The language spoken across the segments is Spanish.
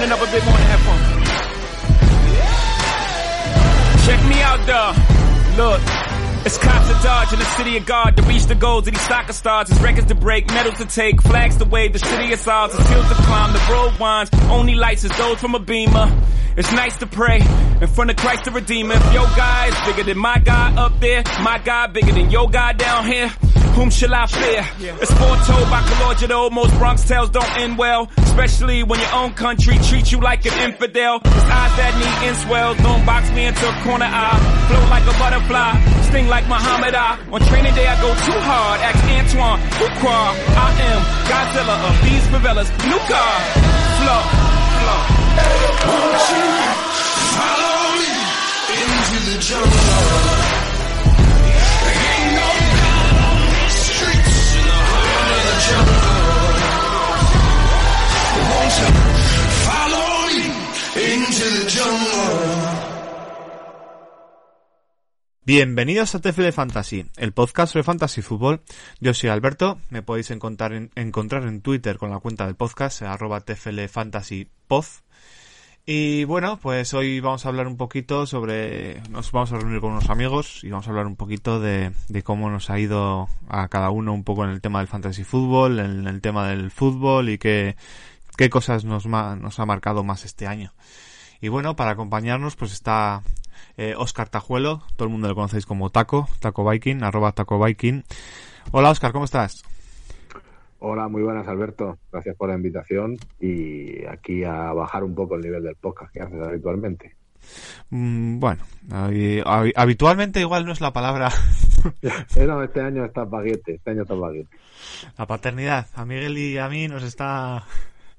Turn up a bit more in the headphones. Check me out, though. Look. It's cops to dodge in the city of God to reach the goals of these soccer stars. It's records to break, medals to take, flags to wave, the city is ours, it's hills to climb, the road winds, only lights is those from a beamer. It's nice to pray in front of Christ the Redeemer. If your guy is bigger than my guy up there, my guy bigger than your guy down here. Whom shall I fear? It's foretold by Calogero. Most Bronx tales don't end well, especially when your own country treats you like an infidel. It's eyes that need inswells. Don't box me into a corner I Flow like a butterfly, sting like Muhammad Ali. On training day I go too hard. Ask Antoine, Ukra. I am Godzilla of these favelas. New car, flow, flow. Won't you follow me into the jungle? Bienvenidos a TFL Fantasy, el podcast sobre fantasy fútbol. Yo soy Alberto, me podéis encontrar en, Twitter con la cuenta del podcast, arroba TFL Fantasy. Y bueno, pues hoy vamos a hablar un poquito sobre. Nos vamos a reunir con unos amigos y vamos a hablar un poquito de, cómo nos ha ido a cada uno un poco en el tema del fantasy fútbol, en el tema del fútbol y qué, qué cosas nos ha marcado más este año. Y bueno, para acompañarnos, pues está eh, Oscar Tajuelo, todo el mundo lo conocéis como Taco, Taco Viking, arroba Taco Viking. Hola Oscar, ¿cómo estás? Hola, muy buenas Alberto, gracias por la invitación y aquí a bajar un poco el nivel del podcast que haces habitualmente. Mm, bueno, habi- habi- habitualmente igual no es la palabra Eh, no, este año está baguete, este año está baguete. La paternidad. A Miguel y a mí nos está...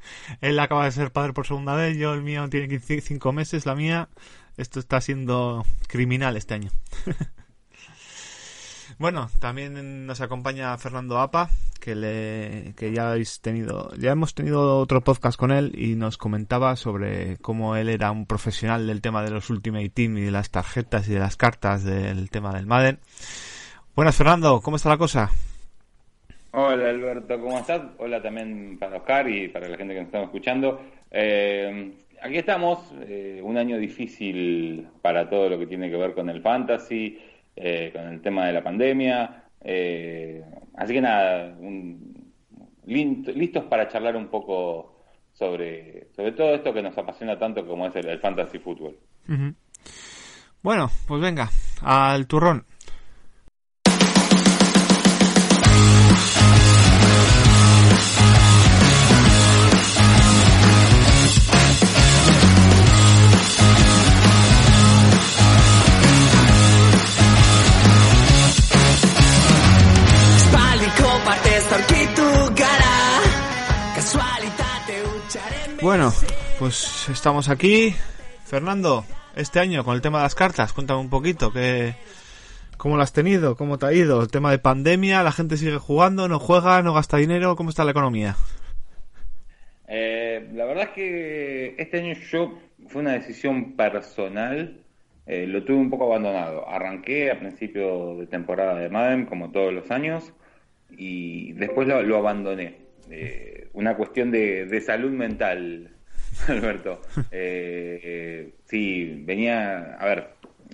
Él acaba de ser padre por segunda vez, yo el mío tiene 15 cinco meses, la mía... Esto está siendo criminal este año. bueno, también nos acompaña Fernando Apa, que le que ya habéis tenido, ya hemos tenido otro podcast con él y nos comentaba sobre cómo él era un profesional del tema de los Ultimate Team y de las tarjetas y de las cartas del tema del Madden. Buenas Fernando, ¿cómo está la cosa? Hola Alberto, ¿cómo estás? Hola también para Oscar y para la gente que nos está escuchando. Eh, aquí estamos, eh, un año difícil para todo lo que tiene que ver con el fantasy, eh, con el tema de la pandemia. eh, así que nada, un- listos para charlar un poco sobre, sobre todo esto que nos apasiona tanto como es el, fantasy fútbol. Bueno, pues venga, al turrón. Bueno, pues estamos aquí. Fernando, este año con el tema de las cartas, cuéntame un poquito, que, ¿cómo lo has tenido? ¿Cómo te ha ido? El tema de pandemia, la gente sigue jugando, no juega, no gasta dinero, ¿cómo está la economía? Eh, la verdad es que este año yo fue una decisión personal, eh, lo tuve un poco abandonado. Arranqué a principio de temporada de Madden, como todos los años, y después lo, lo abandoné. Eh, una cuestión de, de salud mental, Alberto. Eh, eh, sí, venía, a ver,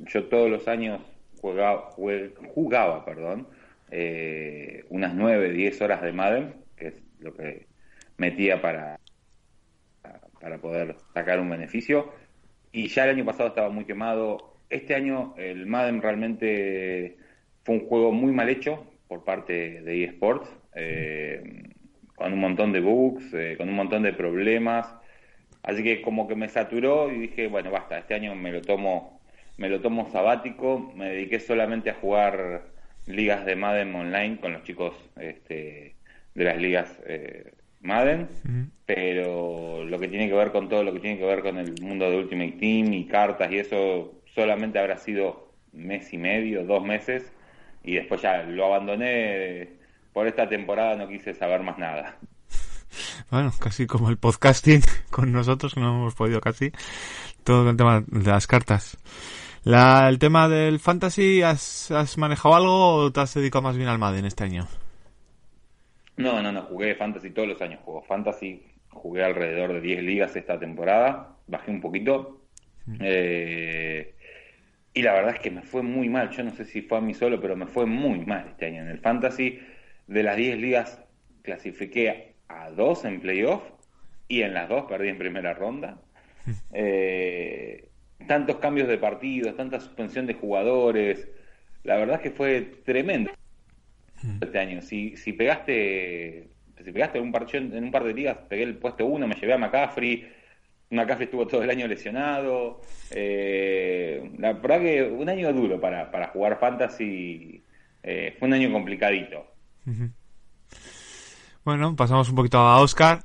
yo todos los años jugaba, jugaba perdón, eh, unas 9, 10 horas de Madden, que es lo que metía para, para poder sacar un beneficio. Y ya el año pasado estaba muy quemado. Este año el Madden realmente fue un juego muy mal hecho por parte de eSports, eh, con un montón de bugs, eh, con un montón de problemas. Así que como que me saturó y dije, bueno, basta, este año me lo tomo, me lo tomo sabático, me dediqué solamente a jugar ligas de Madden online con los chicos este, de las ligas eh, Madden, pero lo que tiene que ver con todo lo que tiene que ver con el mundo de Ultimate Team y cartas y eso solamente habrá sido mes y medio, dos meses y después ya lo abandoné por esta temporada, no quise saber más nada. Bueno, casi como el podcasting con nosotros, que no hemos podido casi, todo el tema de las cartas. La, el tema del fantasy, ¿has, ¿has manejado algo o te has dedicado más bien al Madden este año? No, no, no, jugué Fantasy todos los años, juego Fantasy jugué alrededor de 10 ligas esta temporada, bajé un poquito. Mm. Eh, y la verdad es que me fue muy mal. Yo no sé si fue a mí solo, pero me fue muy mal este año. En el Fantasy, de las 10 ligas, clasifiqué a dos en playoff y en las dos perdí en primera ronda. Eh, tantos cambios de partidos, tanta suspensión de jugadores. La verdad es que fue tremendo este año. Si, si pegaste si pegaste en un, par, en un par de ligas, pegué el puesto uno, me llevé a McCaffrey. McCaffrey estuvo todo el año lesionado. Eh, la verdad que un año duro para, para jugar fantasy. Eh, fue un año complicadito. Bueno, pasamos un poquito a Oscar.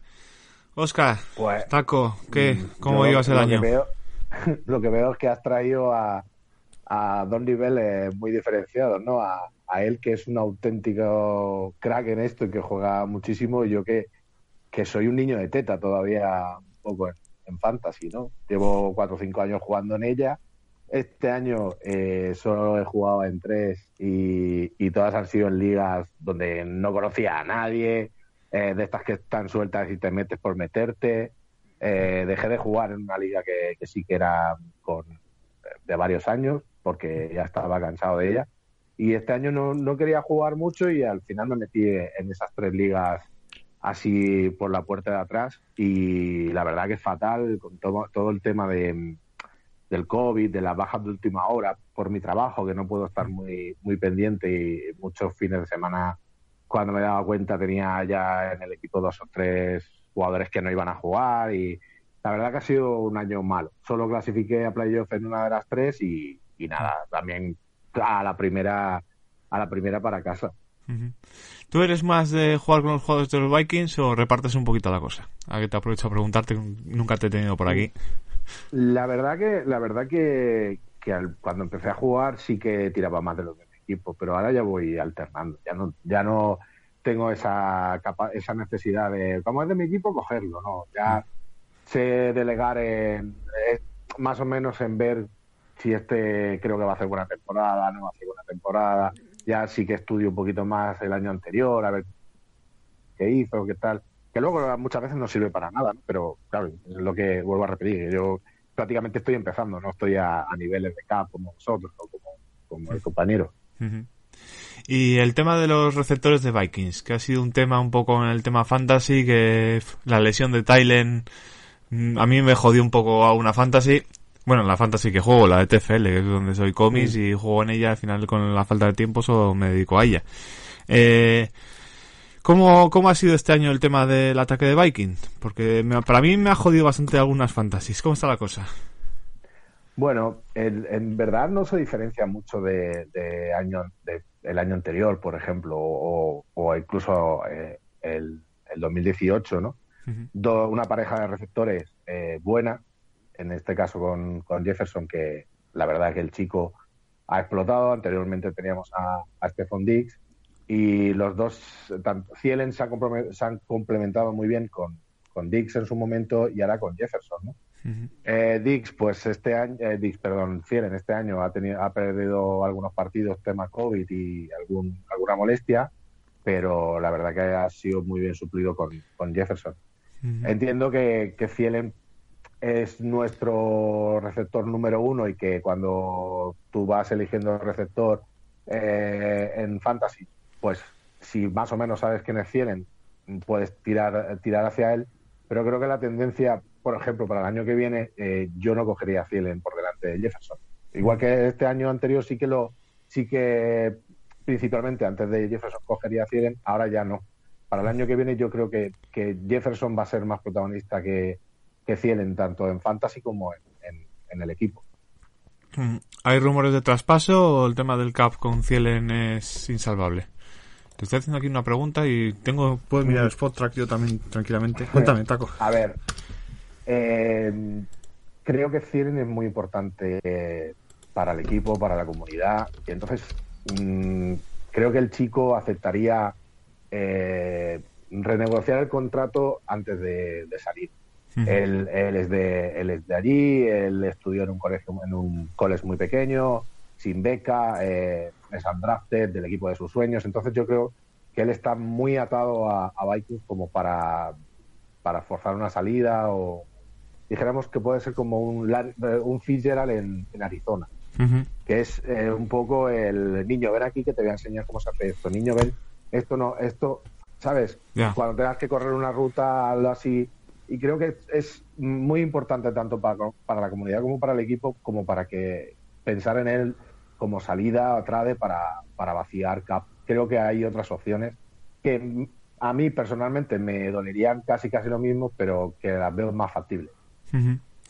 Oscar, Pues, Taco, ¿qué? Mm, ¿Cómo yo ibas el año? Que veo, lo que veo es que has traído a, a dos niveles muy diferenciados, ¿no? A, a él que es un auténtico crack en esto y que juega muchísimo, y yo que, que soy un niño de teta todavía un poco en, en fantasy, ¿no? Llevo cuatro o cinco años jugando en ella. Este año eh, solo he jugado en tres y, todas han sido en ligas donde no conocía a nadie, eh, de estas que están sueltas y te metes por meterte. Eh, dejé de jugar en una liga que, sí que era con, de varios años porque ya estaba cansado de ella. Y este año no, quería jugar mucho y al final me metí en esas tres ligas así por la puerta de atrás y la verdad que es fatal con todo el tema de, del COVID, de las bajas de última hora por mi trabajo, que no puedo estar muy, muy pendiente y muchos fines de semana cuando me daba cuenta tenía ya en el equipo dos o tres jugadores que no iban a jugar y la verdad que ha sido un año malo. Solo clasifiqué a playoff en una de las tres y, y nada, también a la primera a la primera para casa. ¿Tú eres más de jugar con los jugadores de los Vikings o repartes un poquito la cosa? A que te aprovecho a preguntarte, nunca te he tenido por aquí. La verdad que la verdad que, que al- cuando empecé a jugar sí que tiraba más de los de mi equipo, pero ahora ya voy alternando. Ya no ya no tengo esa capa- esa necesidad de como es de mi equipo cogerlo, no. Ya sé delegar en eh, más o menos en ver si este creo que va a hacer buena temporada, no va a hacer buena temporada. Ya sí que estudio un poquito más el año anterior, a ver qué hizo, qué tal. Que luego muchas veces no sirve para nada, ¿no? pero claro, es lo que vuelvo a repetir. Yo prácticamente estoy empezando, no estoy a, a niveles de cap como vosotros o como, como el compañero. Y el tema de los receptores de Vikings, que ha sido un tema un poco en el tema fantasy, que la lesión de Tylen mm, a mí me jodió un poco a una fantasy. Bueno, la fantasy que juego, la de TFL, que es donde soy cómics y juego en ella, al final con la falta de tiempo solo me dedico a ella. Eh, ¿cómo, ¿Cómo ha sido este año el tema del ataque de Viking? Porque me- para mí me ha jodido bastante algunas fantasies. ¿Cómo está la cosa? Bueno, el- en verdad no se diferencia mucho de, de año, de, el año anterior, por ejemplo, o, o incluso eh, el, el 2018, ¿no? Ujú. Do- una pareja de receptores eh, buena, en este caso con, con Jefferson, que la verdad que el chico ha explotado. Anteriormente teníamos a, a Stephon Diggs y los dos, tanto Cielen se, se han complementado muy bien con, con Diggs en su momento y ahora con Jefferson, ¿no? Eh, Dix, pues este año, eh, Dix, perdón, Cielen este año ha tenido, ha perdido algunos partidos tema COVID y algún, alguna molestia, pero la verdad que ha sido muy bien suplido con, con Jefferson. Entiendo que, que Cielen es nuestro receptor número uno y que cuando tú vas eligiendo el receptor eh, en Fantasy, pues si más o menos sabes quién es Cielen, puedes tirar, tirar hacia él, pero creo que la tendencia, por ejemplo, para el año que viene, eh, yo no cogería a Cielen por delante de Jefferson. Igual que este año anterior sí que lo, sí que principalmente antes de Jefferson cogería a Cielen, ahora ya no. Para el año que viene yo creo que, Jefferson va a ser más protagonista que, que Cielen, tanto en Fantasy como en, en- en el equipo. Mm, ¿Hay rumores de traspaso o el tema del cap con Cielen es insalvable? Te estoy haciendo aquí una pregunta y tengo puedo mirar el spot track yo también tranquilamente. Cuéntame, Taco. A ver, eh, creo que Cielen es muy importante eh, para el equipo, para la comunidad. Y entonces, mm, creo que el chico aceptaría eh, renegociar el contrato antes de, de salir. Él, él es de, él es de allí, él estudió en un colegio, en un college muy pequeño, sin beca, eh, es undrafted del equipo de sus sueños. Entonces yo creo que él está muy atado a, a Vikings como para para forzar una salida o dijéramos que puede ser como un, eh, un Fitzgerald en, en Arizona, que es eh, un poco el niño, ven aquí que te voy a enseñar cómo se hace esto, niño, ven, esto no, esto, ¿sabes? Cuando tengas que correr una ruta, algo así, y creo que es muy importante tanto para, para la comunidad como para el equipo, como para que pensar en él como salida a trade para, para vaciar cap. Creo que hay otras opciones que a mí personalmente me dolerían casi casi lo mismo, pero que las veo más factibles.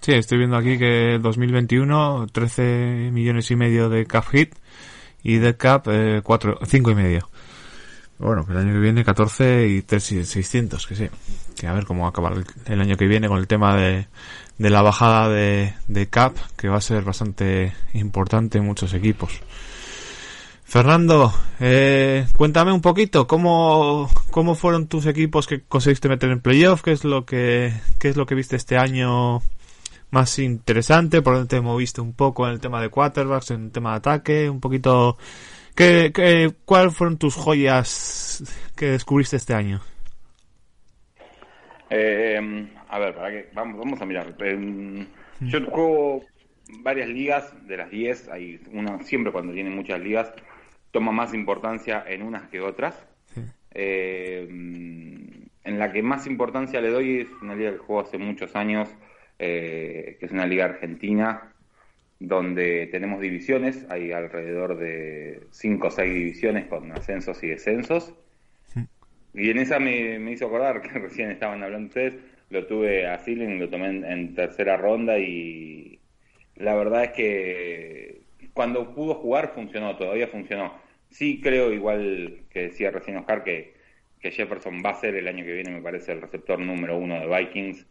Sí, estoy viendo aquí que 2021 13 millones y medio de cap hit y de cap eh, 4, 5 y medio. Bueno, que el año que viene 14 y 3, 600, que sí. Que a ver cómo va a acabar el, el año que viene con el tema de, de la bajada de, de cap, que va a ser bastante importante en muchos equipos. Fernando, eh, cuéntame un poquito cómo, cómo fueron tus equipos que conseguiste meter en playoff, qué es lo que, qué es lo que viste este año más interesante, por dónde te moviste un poco en el tema de quarterbacks, en el tema de ataque, un poquito, ¿qué, qué, cuáles fueron tus joyas que descubriste este año? Eh, a ver, para que vamos, vamos a mirar. Eh, yo juego varias ligas, de las 10, hay una, siempre cuando tiene muchas ligas, toma más importancia en unas que otras. Eh, en la que más importancia le doy es una liga que juego hace muchos años, eh, que es una liga argentina, donde tenemos divisiones, hay alrededor de 5 o 6 divisiones con ascensos y descensos. Y en esa me, me hizo acordar que recién estaban hablando ustedes, lo tuve a Feeling, lo tomé en, en tercera ronda y la verdad es que cuando pudo jugar funcionó, todavía funcionó. Sí creo, igual que decía recién Oscar, que, que Jefferson va a ser el año que viene, me parece, el receptor número uno de Vikings,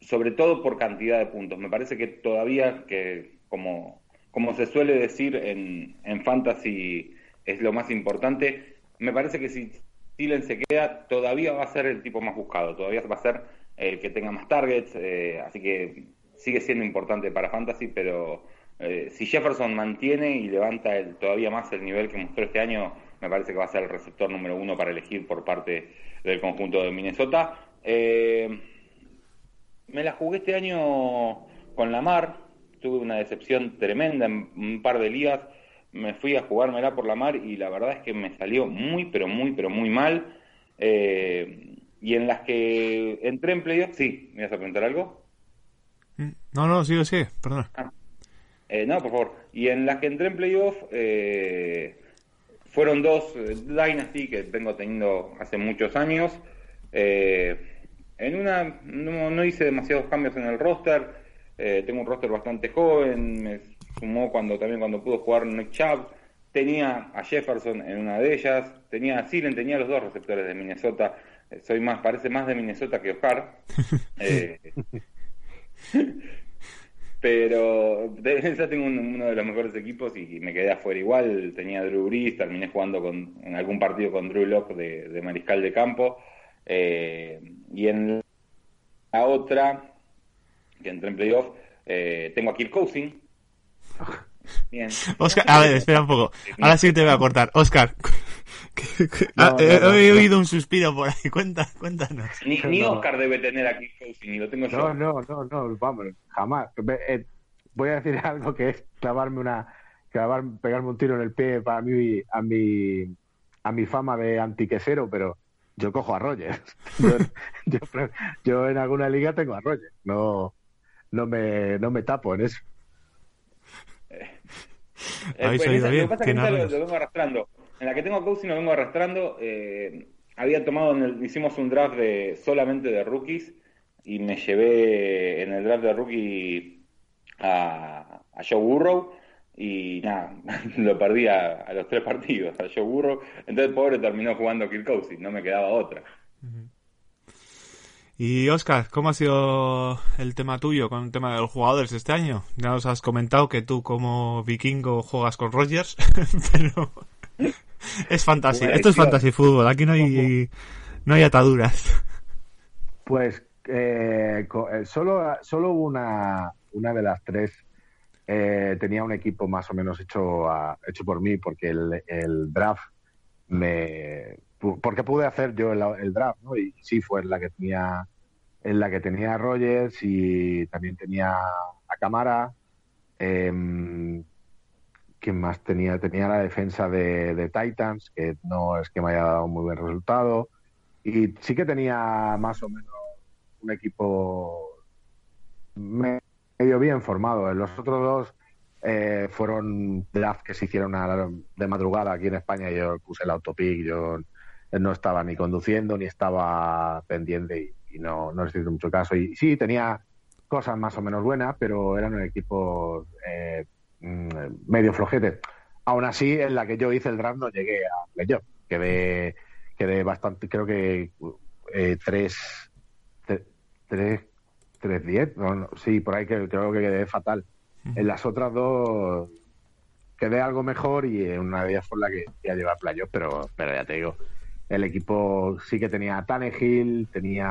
sobre todo por cantidad de puntos. Me parece que todavía, que como, como se suele decir en, en Fantasy, es lo más importante, me parece que si Thielen se queda, todavía va a ser el tipo más buscado, todavía va a ser el que tenga más targets, eh, así que sigue siendo importante para Fantasy, pero eh, si Jefferson mantiene y levanta el, todavía más el nivel que mostró este año, me parece que va a ser el receptor número uno para elegir por parte del conjunto de Minnesota. Eh, me la jugué este año con Lamar, tuve una decepción tremenda en un par de ligas, me fui a jugármela por la mar y la verdad es que me salió muy, pero muy, pero muy mal. Eh, y en las que entré en playoff, sí, ¿me vas a preguntar algo? No, no, sigue, sigue, perdona. Eh, no, por favor. Y en las que entré en playoff, eh, fueron dos eh, Dynasty que vengo teniendo hace muchos años. Eh, en una no, no hice demasiados cambios en el roster. Eh, tengo un roster bastante joven. Me sumó cuando también cuando pudo jugar Nick Chubb. Tenía a Jefferson en una de ellas. Tenía a Silen, tenía los dos receptores de Minnesota. Eh, soy más, parece más de Minnesota que Oscar. Eh, pero de esa tengo un- uno de los mejores equipos y me quedé afuera igual. Tenía a Drew Brees, terminé jugando con, en algún partido con Drew Locke de, de mariscal de campo. Y en la otra, que entré en playoff, eh, tengo a Kirk Cousins. Bien. Oscar, a ver, espera un poco. Ahora sí que te voy a cortar. Oscar, No, ah, no, he, no, he no. oído un suspiro por ahí. Cuenta, cuéntanos. Ni, ni No. Oscar debe tener a Kirk Cousins, ni lo tengo yo. No, no, no, no, vamos, jamás. Eh, voy a decir algo que es clavarme una, clavar, pegarme un tiro en el pie para mí, a mi, a mi fama de antiquesero, pero yo cojo a Rogers. Yo, yo, yo en alguna liga tengo a Rogers. No, no me, no me tapo en eso. Eh, Habéis pues, oído esa- bien, Lo que pasa es que lo, lo vengo arrastrando. En la que tengo Cousins lo vengo arrastrando. eh, había tomado, en el- hicimos un draft de solamente de rookies y me llevé en el draft de rookie a, a Joe Burrow y nada, lo perdí a, a los tres partidos, a Joe Burrow. Entonces, pobre, terminó jugando Kirk Cousins, no me quedaba otra. Y Oscar, ¿cómo ha sido el tema tuyo con el tema de los jugadores este año? Ya nos has comentado que tú como vikingo juegas con Rogers, pero es fantasy. Esto es elección. fantasy fútbol. Aquí no hay no hay ataduras. Pues eh, eh, solo, solo una, una de las tres eh, tenía un equipo más o menos hecho, a- hecho por mí, porque el, el draft me. Porque pude hacer yo el, el draft, ¿no? Y sí fue la que tenía en la que tenía a Rogers y también tenía a Camara. Eh, ¿Quién más tenía? Tenía la defensa de, Titans, que no es que me haya dado muy buen resultado. Y sí que tenía más o menos un equipo me- medio bien formado. Los otros dos eh, fueron draft que se hicieron de madrugada aquí en España. Yo puse el autopic, yo no estaba ni conduciendo ni estaba pendiente y, y no, no les hice mucho caso. Y sí, tenía cosas más o menos buenas, pero eran equipos eh, mm, medio flojetes. Aún así, en la que yo hice el draft no llegué a playoff. Quedé, quedé bastante, creo que eh, tres, tre- tres, tres diez, no, no, sí, por ahí que, creo que quedé fatal. En las otras dos quedé algo mejor y en una de ellas fue la que iba a llevar playoff, pero, pero ya te digo, el equipo sí que tenía a Tannehill, tenía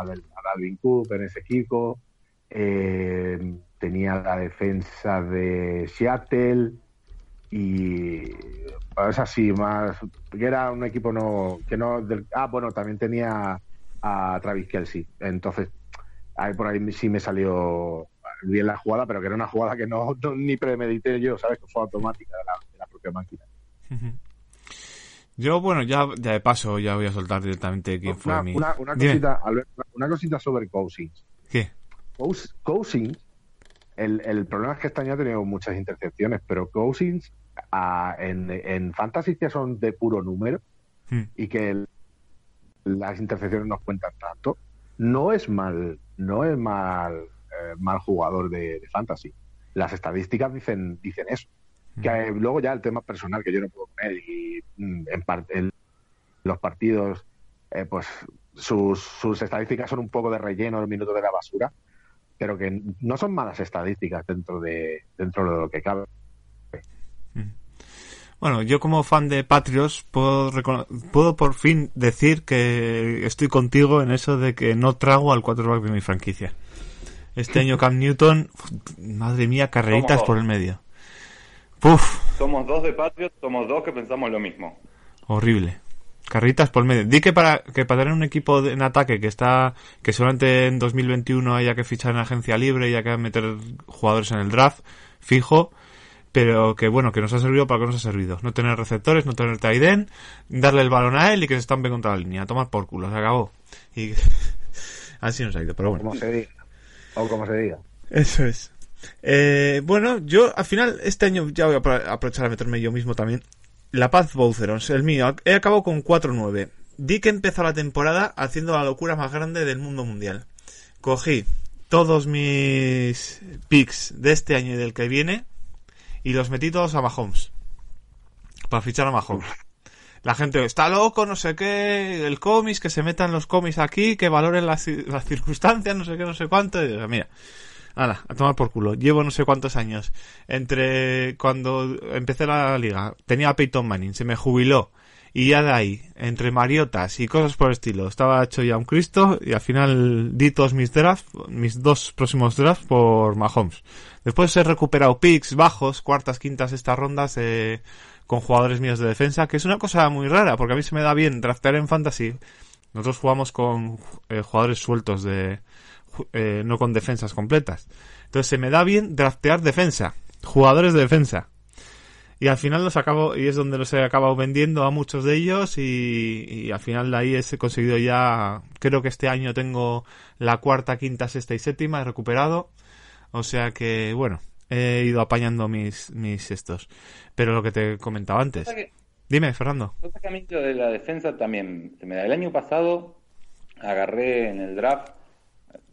a Dalvin Cook en ese equipo, eh, tenía la defensa de Seattle y es así más era un equipo no que no del- ah bueno también tenía a Travis Kelsey entonces ahí por ahí sí me salió bien la jugada pero que era una jugada que no, no- ni premedité yo sabes que fue automática de la, de la propia máquina Yo, bueno, ya, ya de paso, ya voy a soltar directamente quién fue una, mi. una, una cosita Albert, una- cosita sobre Cousins ¿Qué? Cous- Cousins, el, el problema es que este año ha tenido muchas intercepciones, pero Cousins ah, en, en Fantasy que son de puro número Hmm. y que el- las intercepciones nos cuentan tanto, no es mal, no es mal, eh, mal jugador de, de Fantasy. Las estadísticas dicen, dicen eso. Que eh, luego ya el tema personal que yo no puedo poner y mm, en, par- en los partidos, eh, pues sus, sus estadísticas son un poco de relleno, el minuto de la basura, pero que no son malas estadísticas dentro de dentro de lo que cabe. Bueno, yo como fan de Patriots puedo, recono- puedo por fin decir que estoy contigo en eso de que no trago al quarterback de mi franquicia. Este año Cam Newton, madre mía, carreritas por el medio. Puf, Somos dos de Patriots, somos dos que pensamos lo mismo. horrible. Carritas por medio. Di que para que para tener un equipo de- en ataque que está que solamente en 2021 haya que fichar en agencia libre y haya que meter jugadores en el draft fijo, pero que bueno, que nos ha servido para que nos ha servido. No tener receptores, no tener end, darle el balón a él y que se estampe contra la línea, tomar por culo, se acabó. Y así nos ha ido, pero bueno. Como se diga. O como se diga. Eso es. Eh, bueno, yo al final este año ya voy a apro- aprovechar a meterme yo mismo también. La Paz Bowserons, el mío, he acabado con 4-9. Di que empezó la temporada haciendo la locura más grande del mundo mundial. Cogí todos mis picks de este año y del que viene y los metí todos a Mahomes. Para fichar a Mahomes. La gente está loco, no sé qué, el cómics, que se metan los cómics aquí, que valoren las, ci- las circunstancias, no sé qué, no sé cuánto. Y digo, mira, Hala, a tomar por culo. Llevo no sé cuántos años. Entre cuando empecé la liga, tenía Peyton Manning, se me jubiló. Y ya de ahí, entre mariotas y cosas por el estilo, estaba hecho ya un Cristo y al final di todos mis drafts, mis dos próximos drafts por Mahomes. Después he recuperado picks bajos, cuartas, quintas, estas rondas eh, con jugadores míos de defensa, que es una cosa muy rara, porque a mí se me da bien draftear en fantasy. Nosotros jugamos con eh, jugadores sueltos de, eh, no con defensas completas. Entonces se me da bien draftear defensa, jugadores de defensa. Y al final los acabo, y es donde los he acabado vendiendo a muchos de ellos y, y al final de ahí he conseguido ya, creo que este año tengo la cuarta, quinta, sexta y séptima, he recuperado. O sea que, bueno, he ido apañando mis, mis estos. Pero lo que te comentaba antes. Que- Dime, Fernando. pasa que a mí lo de la defensa también se me da. El año pasado agarré en el draft,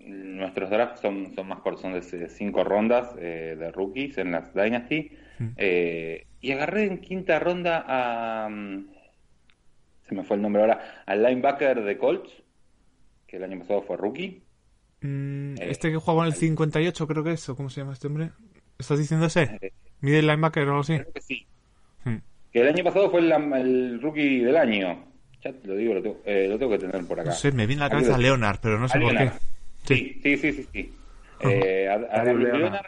nuestros drafts son, son más cortos, son de cinco rondas eh, de rookies en las Dynasty, eh, y agarré en quinta ronda a, mm, se me fue el nombre ahora, al linebacker de Colts, que el año pasado fue rookie. Mm, Eh, este que jugaba en el 58 creo que es, ¿o cómo se llama este hombre? ¿Estás diciendo ese? Eh, Mide linebacker o algo así. Creo que sí. Que el año pasado fue el, el rookie del año. Ya te lo digo, lo tengo, eh, lo tengo que tener por acá. No sé, me viene a la cabeza Leonard, pero no sé por qué. Sí, sí, sí, sí. sí. Eh, a, a Leonard.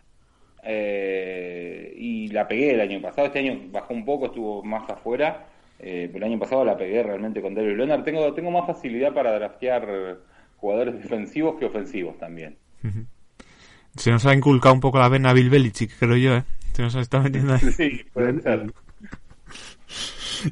Eh, y la pegué el año pasado. Este año bajó un poco, estuvo más afuera. eh, pero el año pasado la pegué realmente con David Leonard. Tengo, tengo más facilidad para draftear jugadores defensivos que ofensivos también. Se nos ha inculcado un poco la vena Bill Belichick, creo yo, ¿eh? Se nos está metiendo ahí. Sí, puede ser.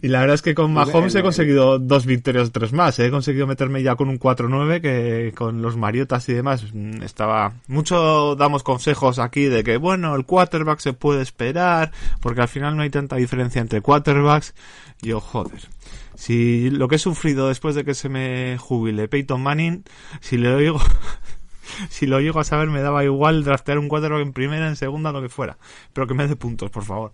Y la verdad es que con Mahomes he conseguido dos victorias tres más. ¿eh? He conseguido meterme ya con un 4-9 que con los Mariotas y demás mm, estaba... Mucho damos consejos aquí de que, bueno, el quarterback se puede esperar porque al final no hay tanta diferencia entre quarterbacks. Yo, joder. Si lo que he sufrido después de que se me jubile Peyton Manning, si le digo... si lo llego a saber me daba igual draftear un quarterback en primera, en segunda, lo que fuera. Pero que me dé puntos, por favor.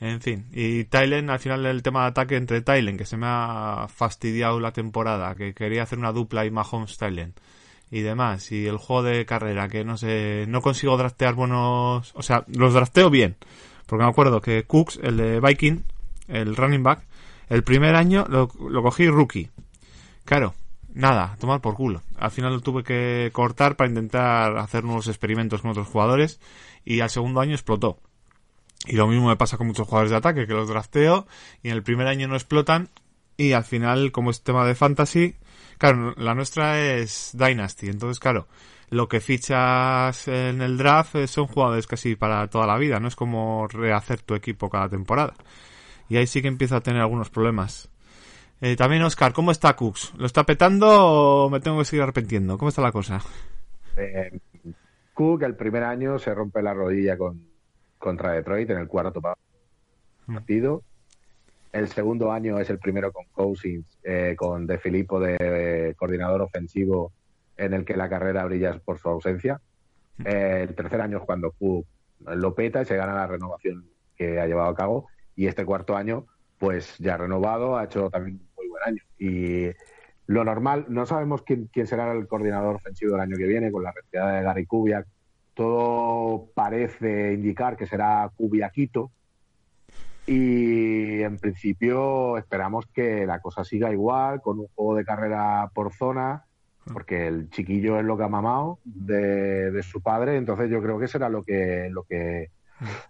En fin, y Tylen, al final el tema de ataque entre Tylen, que se me ha fastidiado la temporada, que quería hacer una dupla y Mahomes Tylen y demás, y el juego de carrera, que no sé, no consigo draftear buenos, o sea, los drafteo bien, porque me acuerdo que Cooks, el de Viking, el running back, el primer año lo, lo cogí rookie. Claro, nada, tomar por culo. Al final lo tuve que cortar para intentar hacer nuevos experimentos con otros jugadores y al segundo año explotó. Y lo mismo me pasa con muchos jugadores de ataque, que los drafteo y en el primer año no explotan y al final, como es tema de fantasy, claro, la nuestra es Dynasty, entonces claro, lo que fichas en el draft son jugadores casi para toda la vida, no es como rehacer tu equipo cada temporada. Y ahí sí que empieza a tener algunos problemas. Eh, también Oscar, ¿cómo está Cooks? ¿Lo está petando o me tengo que seguir arrepentiendo? ¿Cómo está la cosa? Eh, Cook el primer año se rompe la rodilla con, contra Detroit en el cuarto partido. El segundo año es el primero con Cousins, eh, con De Filippo de eh, coordinador ofensivo, en el que la carrera brilla por su ausencia. Eh, el tercer año es cuando Cook lo peta y se gana la renovación que ha llevado a cabo. Y este cuarto año, pues ya renovado, ha hecho también un muy buen año. Y lo normal, no sabemos quién, quién será el coordinador ofensivo del año que viene, con la retirada de Gary Kubiak. Todo parece indicar que será Kubiakito. Y en principio esperamos que la cosa siga igual, con un juego de carrera por zona, porque el chiquillo es lo que ha mamado de, de su padre, entonces yo creo que será lo que, lo que,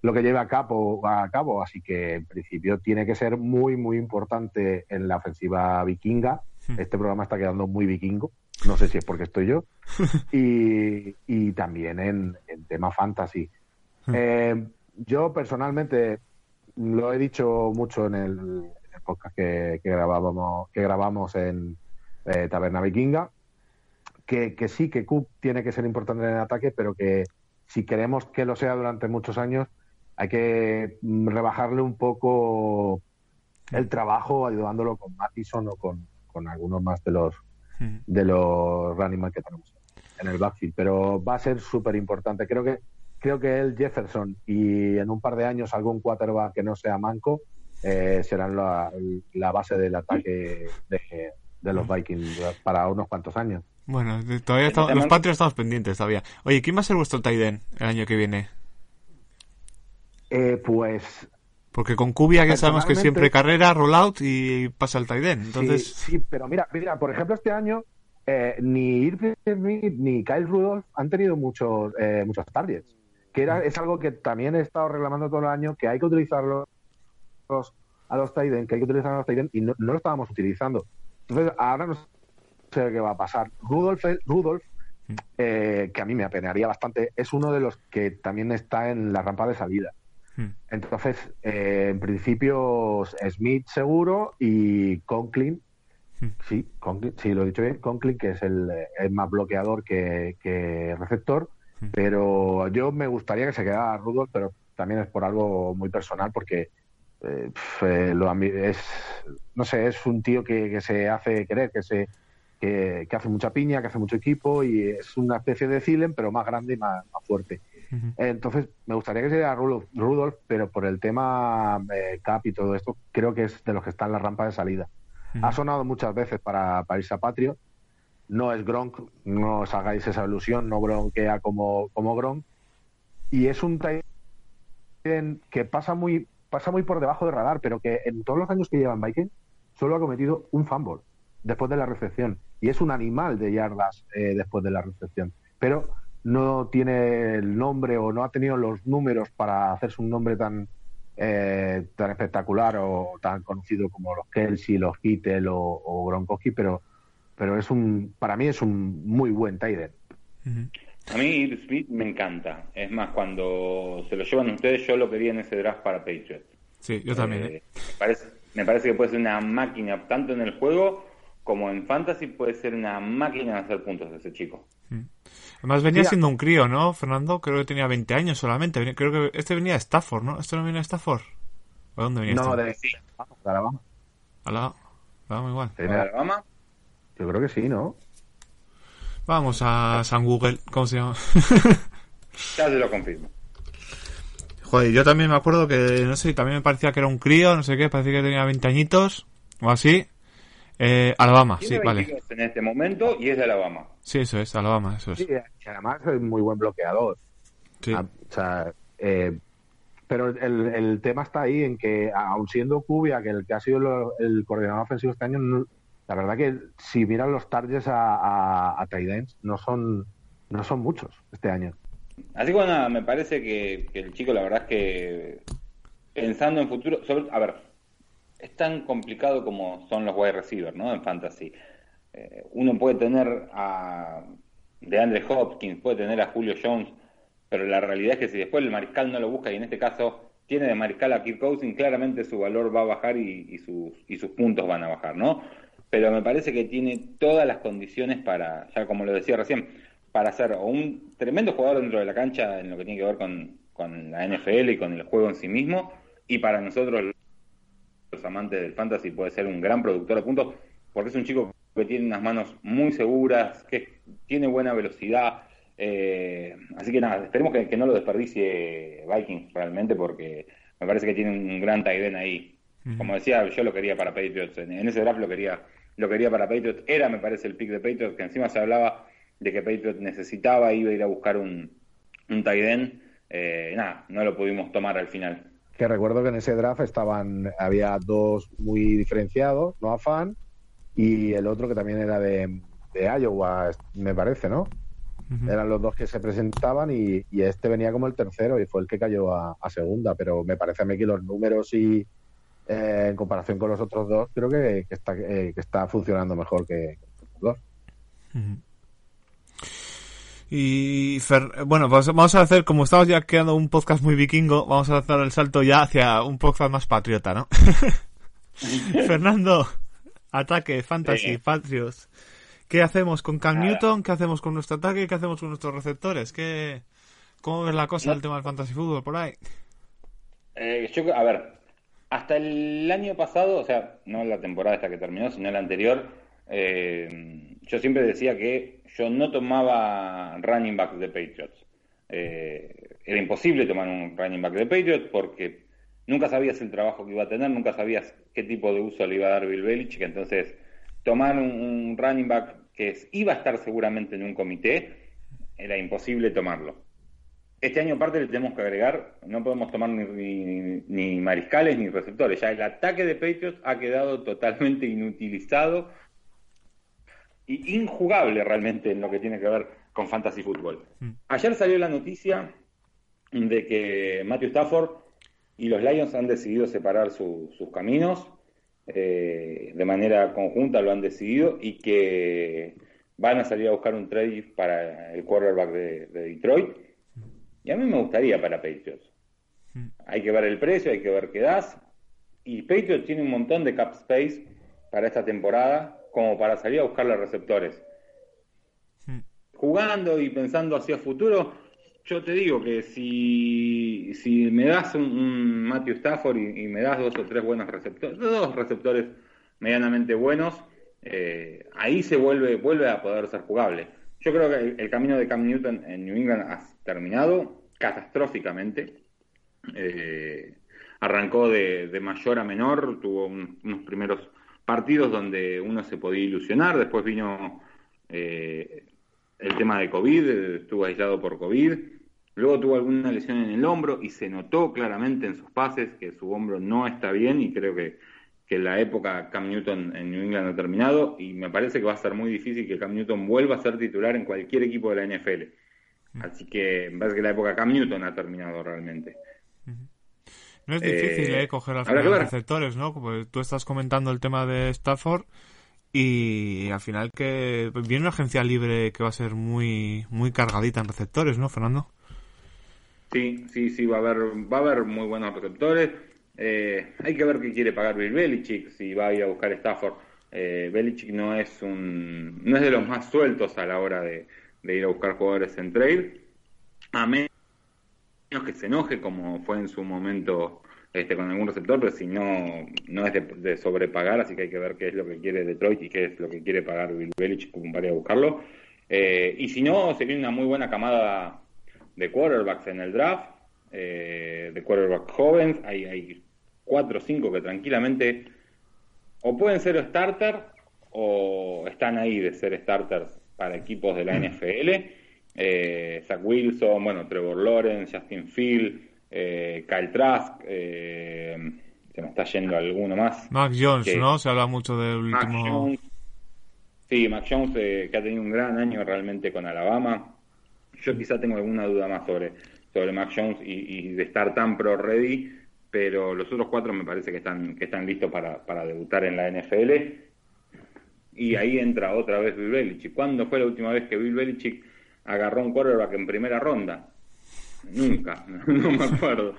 lo que lleve a cabo, a cabo. Así que en principio tiene que ser muy, muy importante en la ofensiva vikinga. Este programa está quedando muy vikingo. No sé si es porque estoy yo. Y, y también en, en tema fantasy. Eh, yo personalmente lo he dicho mucho en el, en el podcast que, que grabábamos, que grabamos en eh, Taberna Vikinga, que, que sí, que Cook tiene que ser importante en el ataque, pero que si queremos que lo sea durante muchos años, hay que mm, rebajarle un poco el trabajo ayudándolo con Mattison o con, con algunos más de los de los running back que tenemos en el backfield. Pero va a ser súper importante. Creo que creo que el Jefferson y en un par de años algún quarterback que no sea manco eh, serán la, la base del ataque de, de los Vikings para unos cuantos años. Bueno, todavía estamos- los Patriots estamos pendientes todavía. Oye, ¿quién va a ser vuestro tight end el año que viene? Eh, pues Porque con Cubia ya sabemos que siempre carrera, rollout y pasa el end. Entonces, Sí, sí, pero mira, mira, por ejemplo, este año eh, ni Irving Smith ni Kyle Rudolph han tenido muchos eh, muchos targets. Que era, es algo que también he estado reclamando todo el año, que hay que utilizarlos a los end, que hay que utilizar a los end, y no, no lo estábamos utilizando. Entonces, ahora no sé qué va a pasar. Rudolph, Rudolph eh, que a mí me apenaría bastante, es uno de los que también está en la rampa de salida. Hmm. Entonces, eh, en principio, Smith seguro y Conklin, Hmm. sí, Conklin, sí, lo he dicho bien, Conklin, que es el, más bloqueador que, que receptor, Hmm. pero yo me gustaría que se quedara Rudolph, pero también es por algo muy personal, porque eh, pf, eh, lo es, no sé, es un tío que, que se hace querer, que se que, que hace mucha piña, que hace mucho equipo y es una especie de Zilen, pero más grande y más, más fuerte. Entonces, me gustaría que sea Rudolph, Rudolph, pero por el tema eh, cap y todo esto, creo que es de los que está en la rampa de salida. Ha sonado muchas veces para, para irse a Patrio. No es Gronk, no os hagáis esa ilusión, no gronkea como, como Gronk. Y es un tight end que pasa muy, pasa muy por debajo del radar, pero que en todos los años que lleva en Viking solo ha cometido un fumble después de la recepción. Y es un animal de yardas eh, después de la recepción. Pero no tiene el nombre o no ha tenido los números para hacerse un nombre tan, eh, tan espectacular o tan conocido como los Kelsey, los Kittel o, o Gronkowski, pero pero es un, para mí es un muy buen tight end. A mí Smith me encanta. Es más, cuando se lo llevan ustedes, yo lo quería en ese draft para Patriots. Sí, yo también. Eh, ¿eh? me, parece, me parece que puede ser una máquina, tanto en el juego como en Fantasy, puede ser una máquina de hacer puntos ese chico. Además venía Mira. siendo un crío, ¿no, Fernando? Creo que tenía 20 años solamente. Creo que este venía de Stafford, ¿no? ¿Este no venía de Stafford? ¿O de dónde venía No, este? de, de Alabama. Alaba- Alabama igual. Sí, ¿De Alabama? Yo creo que sí, ¿no? Vamos a San Google. ¿Cómo se llama? Ya se lo confirmo. Joder, yo también me acuerdo que, no sé, también me parecía que era un crío, no sé qué, parecía que tenía 20 añitos o así. Eh, Alabama, sí, vale. 22 en este momento y es de Alabama. Sí, eso es, Alabama, eso es. Sí, y además es muy buen bloqueador. Sí. Ah, o sea, eh, pero el, el tema está ahí en que, aun siendo Cubia, que el que ha sido lo- el coordinador ofensivo este año, no- la verdad que si miran los targets a, a, a no son, no son muchos este año. Así que nada, me parece que, que el chico, la verdad es que pensando en futuro, sobre- a ver, es tan complicado como son los wide receivers, ¿no? En fantasy. Eh, uno puede tener a DeAndre Hopkins, puede tener a Julio Jones, pero la realidad es que si después el mariscal no lo busca y en este caso tiene de mariscal a Kirk Cousins, claramente su valor va a bajar y, y sus, y sus puntos van a bajar, ¿no? Pero me parece que tiene todas las condiciones para, ya como lo decía recién, para ser o un tremendo jugador dentro de la cancha en lo que tiene que ver con, con la NFL y con el juego en sí mismo, y para nosotros los amantes del fantasy puede ser un gran productor de puntos, porque es un chico que tiene unas manos muy seguras, que tiene buena velocidad. eh, así que nada, esperemos que, que no lo desperdicie Vikings realmente, porque me parece que tiene un gran tight end ahí. Como decía, yo lo quería para Patriots, en, en ese draft lo quería, lo quería para Patriots. Era, me parece, el pick de Patriots, que encima se hablaba de que Patriots necesitaba, iba a ir a buscar un, un tight end. Eh, nada, no lo pudimos tomar al final. Que recuerdo que en ese draft estaban, había dos muy diferenciados, Noah Fan y el otro que también era de, de Iowa, me parece, ¿no? Eran los dos que se presentaban y, y este venía como el tercero y fue el que cayó a, a segunda, pero me parece a mí que los números y eh, en comparación con los otros dos creo que, que está, eh, que está funcionando mejor que, que los dos. Y Fer- bueno, pues vamos a hacer, como estamos ya quedando un podcast muy vikingo, vamos a hacer el salto ya hacia un podcast más patriota, ¿no? Fernando, ataque, fantasy, Sí. patriots. ¿Qué hacemos con Cam Nada. Newton? ¿Qué hacemos con nuestro ataque? ¿Qué hacemos con nuestros receptores? ¿Qué, ¿Cómo ves la cosa del tema del fantasy fútbol por ahí? Eh, yo, a ver, hasta el año pasado, o sea, no la temporada esta que terminó, sino la anterior, eh, yo siempre decía que yo no tomaba running back de Patriots. Eh, era imposible tomar un running back de Patriots porque nunca sabías el trabajo que iba a tener, nunca sabías qué tipo de uso le iba a dar Bill Belichick, entonces tomar un, un running back que es- iba a estar seguramente en un comité, era imposible tomarlo. Este año aparte le tenemos que agregar, no podemos tomar ni, ni- ni mariscales ni receptores. Ya el ataque de Patriots ha quedado totalmente inutilizado y injugable realmente en lo que tiene que ver con fantasy fútbol. Ayer salió la noticia de que Matthew Stafford y los Lions han decidido separar su- sus caminos eh, de manera conjunta, lo han decidido y que van a salir a buscar un trade para el quarterback de, de Detroit. Y a mí me gustaría para Patriots. Hay que ver el precio, hay que ver qué das. Y Patriots tiene un montón de cap space para esta temporada como para salir a buscarle receptores. Jugando y pensando hacia futuro, yo te digo que si, si me das un, Matthew Stafford y, me das dos o tres buenos receptores, dos receptores medianamente buenos, eh, ahí se vuelve, vuelve a poder ser jugable. Yo creo que el, camino de Cam Newton en New England ha terminado catastróficamente. Eh, arrancó de, mayor a menor, tuvo un- unos primeros partidos donde uno se podía ilusionar, después vino eh, el tema de COVID, estuvo aislado por COVID, luego tuvo alguna lesión en el hombro y se notó claramente en sus pases que su hombro no está bien y creo que, que la época Cam Newton en New England ha terminado y me parece que va a ser muy difícil que Cam Newton vuelva a ser titular en cualquier equipo de la NFL. Así que me parece que la época Cam Newton ha terminado realmente. No es Eh, difícil, eh, coger al final los receptores, ¿no? Como tú estás comentando el tema de Stafford Y al final que viene una agencia libre que va a ser muy muy cargadita en receptores, ¿no, Fernando? Sí, sí, sí, va a haber, va a haber muy buenos receptores. Eh, hay que ver qué quiere pagar Bill Belichick, si va a ir a buscar Stafford. Eh, Belichick no es un, no es de los más sueltos a la hora de, de ir a buscar jugadores en trade, a menos que se enoje como fue en su momento este, con algún receptor, pero si no, no es de, de sobrepagar, así que hay que ver qué es lo que quiere Detroit y qué es lo que quiere pagar Bill Belichick para ir a buscarlo. Eh, y si no, se viene una muy buena camada de quarterbacks en el draft, eh, de quarterbacks jóvenes, hay, hay cuatro o cinco que tranquilamente o pueden ser starter o están ahí de ser starters para equipos de la NFL. Eh, Zach Wilson, bueno, Trevor Lawrence, Justin Field, eh, Kyle Trask, eh, se me está yendo alguno más. Mac Jones, Que- ¿no? Se habla mucho del Mac último... Jones. Sí, Mac Jones, eh, que ha tenido un gran año realmente con Alabama. Yo quizá tengo alguna duda más sobre, sobre Mac Jones y, y de estar tan pro ready, pero los otros cuatro me parece que están, que están listos para, para debutar en la NFL. Y ahí entra otra vez Bill Belichick. ¿Cuándo fue la última vez que Bill Belichick agarró un quarterback en primera ronda? Nunca, no me acuerdo.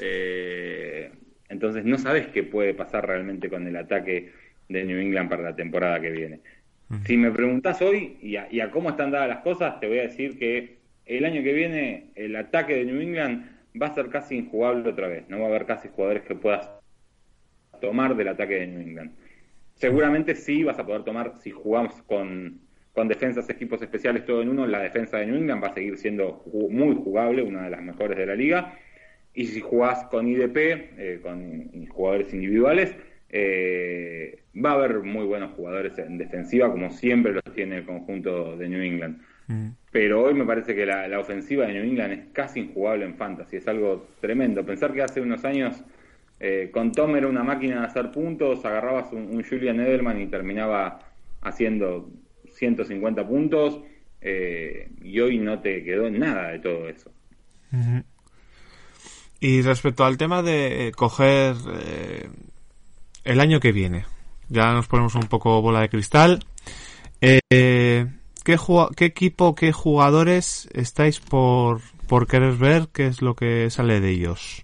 Eh, entonces no sabes qué puede pasar realmente con el ataque de New England para la temporada que viene. Si me preguntás hoy y a, y a cómo están dadas las cosas, te voy a decir que el año que viene el ataque de New England va a ser casi injugable otra vez. No va a haber casi jugadores que puedas tomar del ataque de New England. Seguramente sí vas a poder tomar, si jugamos con, defensas, equipos especiales, todo en uno, la defensa de New England va a seguir siendo muy jugable, una de las mejores de la liga. Y si jugás con IDP, eh, con jugadores individuales, eh, va a haber muy buenos jugadores en defensiva, como siempre los tiene el conjunto de New England. Mm. Pero hoy me parece que la, la ofensiva de New England es casi injugable en fantasy, es algo tremendo. Pensar que hace unos años eh, con Tom era una máquina de hacer puntos, agarrabas un, un Julian Edelman y terminaba haciendo 150 puntos, eh, y hoy no te quedó nada de todo eso. Y respecto al tema de eh, coger eh, el año que viene, ya nos ponemos un poco bola de cristal. Eh, ¿qué, ¿Qué equipo, qué jugadores estáis por, por querer ver? ¿Qué es lo que sale de ellos?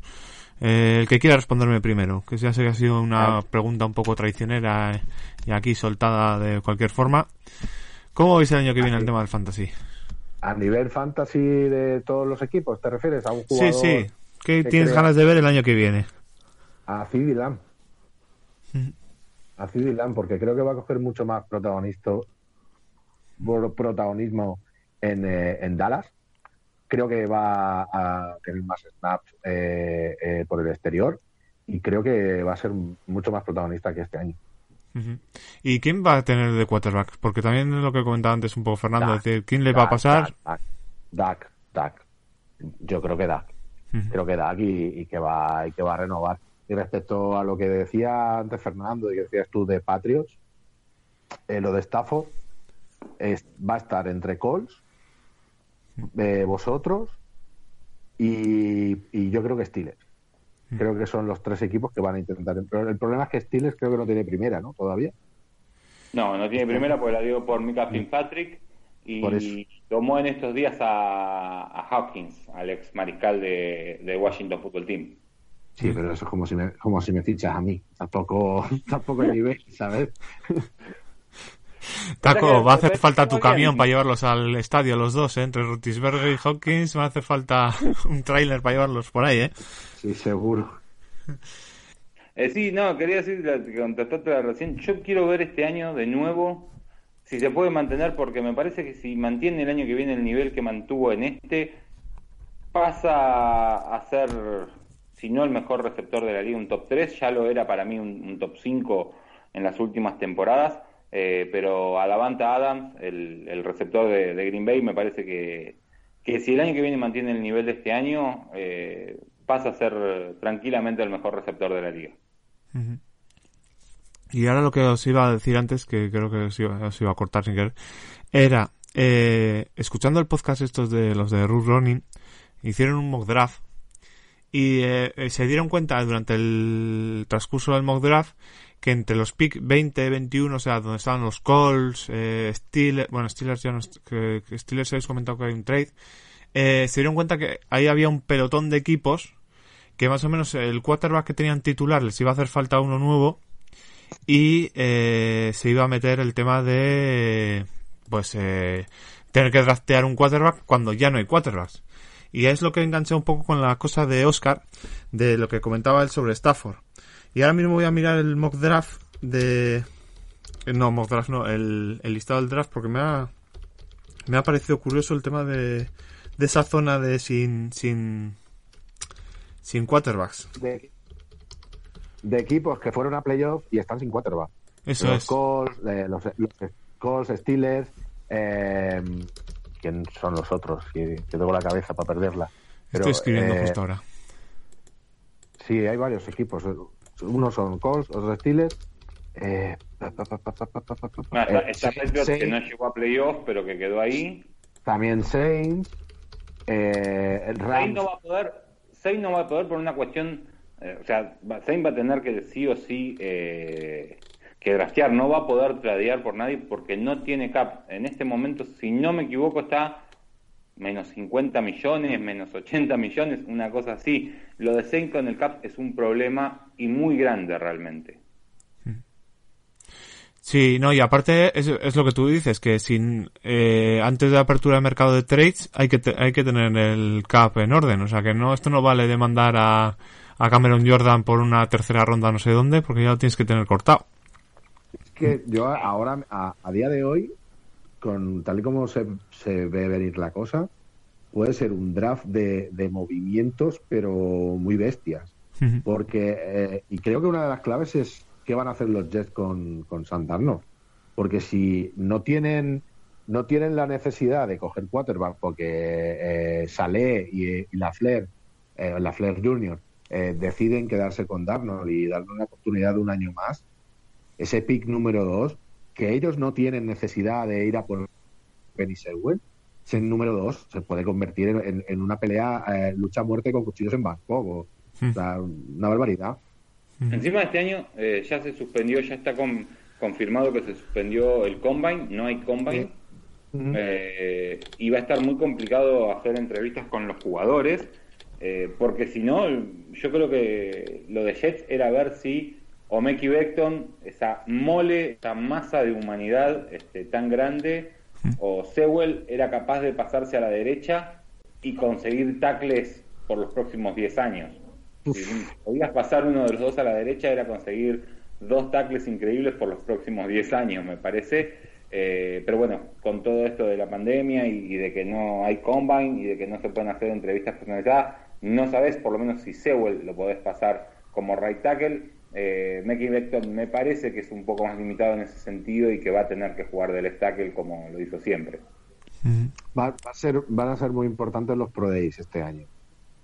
Eh, el que quiera responderme primero, que ya sé que ha sido una pregunta un poco traicionera eh, y aquí soltada de cualquier forma. ¿Cómo veis el año que viene el tema del fantasy? A nivel fantasy de todos los equipos, ¿te refieres a un Sí, jugador? sí. ¿Qué que tienes ganas de ver el año que viene? A CD Lamb. A CD Lamb, porque creo que va a coger mucho más protagonista, por- protagonismo en, eh, en Dallas. Creo que va a tener más snaps eh, eh, por el exterior y creo que va a ser mucho más protagonista que este año. ¿Y quién va a tener de quarterback? Porque también es lo que comentaba antes un poco Fernando, Dak. es decir, ¿quién le va a pasar? Dak, Dak. Yo creo que Dak. Creo que Dak y, y que va y que va a renovar. Y respecto a lo que decía antes Fernando y que decías tú de Patriots, eh, lo de Stafford es- va a estar entre Colts, eh, vosotros y, y yo creo que Steelers. Creo que son los tres equipos que van a intentar. Pero el problema es que Steelers creo que no tiene primera, ¿no? Todavía. No, no tiene primera porque la dio por Mika Fitzpatrick y tomó en estos días a, a Hawkins, al ex mariscal de, de Washington Football Team. Sí, pero eso es como si me, como si me fichas a mí. Tampoco, tampoco el nivel, ¿sabes? Taco, O sea que- va a hacer falta tu camión para llevarlos al estadio, los dos, ¿eh? entre Rotisberger y Hawkins, va a hacer falta un tráiler para llevarlos por ahí, ¿eh? Sí, seguro. Eh, sí, no, quería decir, la- que contestaste la recién, yo quiero ver este año de nuevo si se puede mantener, porque me parece que si mantiene el año que viene el nivel que mantuvo en este, pasa a ser, si no el mejor receptor de la liga, un top 3, ya lo era para mí un, un top 5 en las últimas temporadas, eh, pero a Davante Adams, el, el receptor de, Green Bay, me parece que, que si el año que viene mantiene el nivel de este año, eh, pasa a ser tranquilamente el mejor receptor de la liga. Y ahora lo que os iba a decir antes, que creo que os iba, os iba a cortar sin querer, era, eh, escuchando el podcast estos de los de Ruth Ronin, hicieron un mock draft y eh, se dieron cuenta durante el transcurso del mock draft que entre los pick 20, 21, o sea, donde estaban los Colts, eh, Steelers, bueno, Steelers ya no, Steelers habéis comentado que hay un trade, eh, se dieron cuenta que ahí había un pelotón de equipos que más o menos el quarterback que tenían titular les iba a hacer falta uno nuevo y eh, se iba a meter el tema de pues eh, tener que draftear un quarterback cuando ya no hay quarterbacks. Y es lo que enganché un poco con la cosa de Oscar, de lo que comentaba él sobre Stafford. Y ahora mismo voy a mirar el mock draft de... eh, No, mock draft no, el, el listado del draft porque me ha, me ha parecido curioso el tema de, de esa zona de sin, sin, sin quarterbacks. De, de equipos que fueron a playoff y están sin quarterback. Eso los es. Colts, eh, los, los Colts, Steelers, eh, ¿quién son los otros? Que, que tengo la cabeza para perderla. Pero, Estoy escribiendo eh, justo ahora. Sí, hay varios equipos unos son calls, otros estiles. Eh, está que no llegó a playoff, pero que quedó ahí. También Saints. Eh, no va a poder, por una cuestión, o sea, Sainz va a tener que sí o sí eh, que draftear, no va a poder tradear por nadie porque no tiene cap. En este momento, si no me equivoco, está menos 50 millones, menos 80 millones, una cosa así. Lo de Sainz con el cap es un problema y muy grande realmente. Sí, no, y aparte es, es lo que tú dices, que sin eh, antes de la apertura de mercado de trades hay que te- hay que tener el cap en orden, o sea que no esto no vale de mandar a, a Cameron Jordan por una tercera ronda no sé dónde, porque ya lo tienes que tener cortado. Es que yo ahora, a, a día de hoy, con tal y como se, se ve venir la cosa, puede ser un draft de, de movimientos, pero muy bestias. Porque, eh, y creo que una de las claves es qué van a hacer los Jets con, con Sam Darnold. Porque si no tienen no tienen la necesidad de coger quarterback porque eh, Saleh y, y Lafleur, eh, Lafleur Jr. eh, deciden quedarse con Darnold y darle una oportunidad de un año más, ese pick número dos, que ellos no tienen necesidad de ir a por Penny Sewell, ese número dos se puede convertir en, en- en una pelea eh, lucha a muerte con cuchillos en Bangkok. O, o sea, una barbaridad. Encima este año eh, ya se suspendió, ya está con- confirmado que se suspendió el combine, no hay combine. Eh, y va a estar muy complicado hacer entrevistas con los jugadores, eh, porque si no, yo creo que lo de Jets era ver si Omeki Beckton, esa mole, esa masa de humanidad este, tan grande, o Sewell era capaz de pasarse a la derecha y conseguir tackles por los próximos 10 años. Si podías pasar uno de los dos a la derecha, era conseguir dos tackles increíbles por los próximos 10 años, me parece. Eh, pero bueno, con todo esto de la pandemia y, y de que no hay combine y de que no se pueden hacer entrevistas personalizadas, no sabes por lo menos si Sewell lo podés pasar como right tackle. Eh, Beckton me parece que es un poco más limitado en ese sentido y que va a tener que jugar de left tackle como lo hizo siempre. Va, va a ser, van a ser muy importantes los Pro Days este año.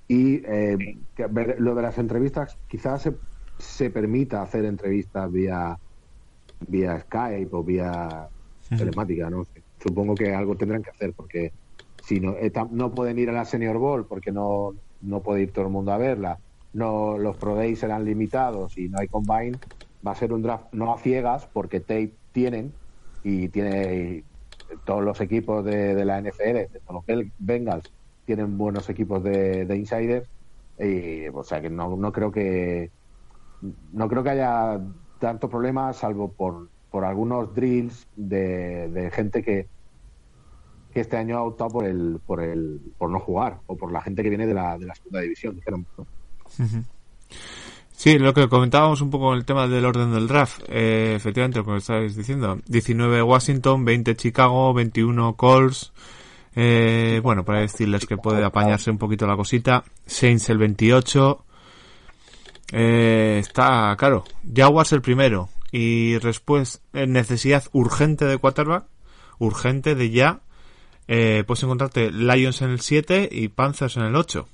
Y eh, que ver- lo de las entrevistas, quizás se, se permita hacer entrevistas vía, vía Skype o vía telemática, ¿no? sé. Supongo que algo tendrán que hacer porque si no, eh, no pueden ir a la Senior Bowl porque no, no puede ir todo el mundo a verla. No, los Pro Days serán limitados y no hay combine. Va a ser un draft no a ciegas porque tape tienen y tiene todos los equipos de, la NFL, de los Bengals, tienen buenos equipos de, de insiders. Y, o sea que no, no creo que no creo que haya tanto problema salvo por, por algunos drills de, de gente que, que este año ha optado por el, por el por no jugar o por la gente que viene de la, de la segunda división dijéramos, ¿no? Sí, lo que comentábamos un poco en el tema del orden del draft, eh, efectivamente, que estabais diciendo. 19 Washington, 20 Chicago, 21 Colts, eh, bueno, para decirles que puede apañarse un poquito la cosita. Saints el 28, eh, está claro. Jaguars el primero. Y después, eh, necesidad urgente de quarterback, urgente de ya, eh, puedes encontrarte Lions en el 7 y Panthers en el 8.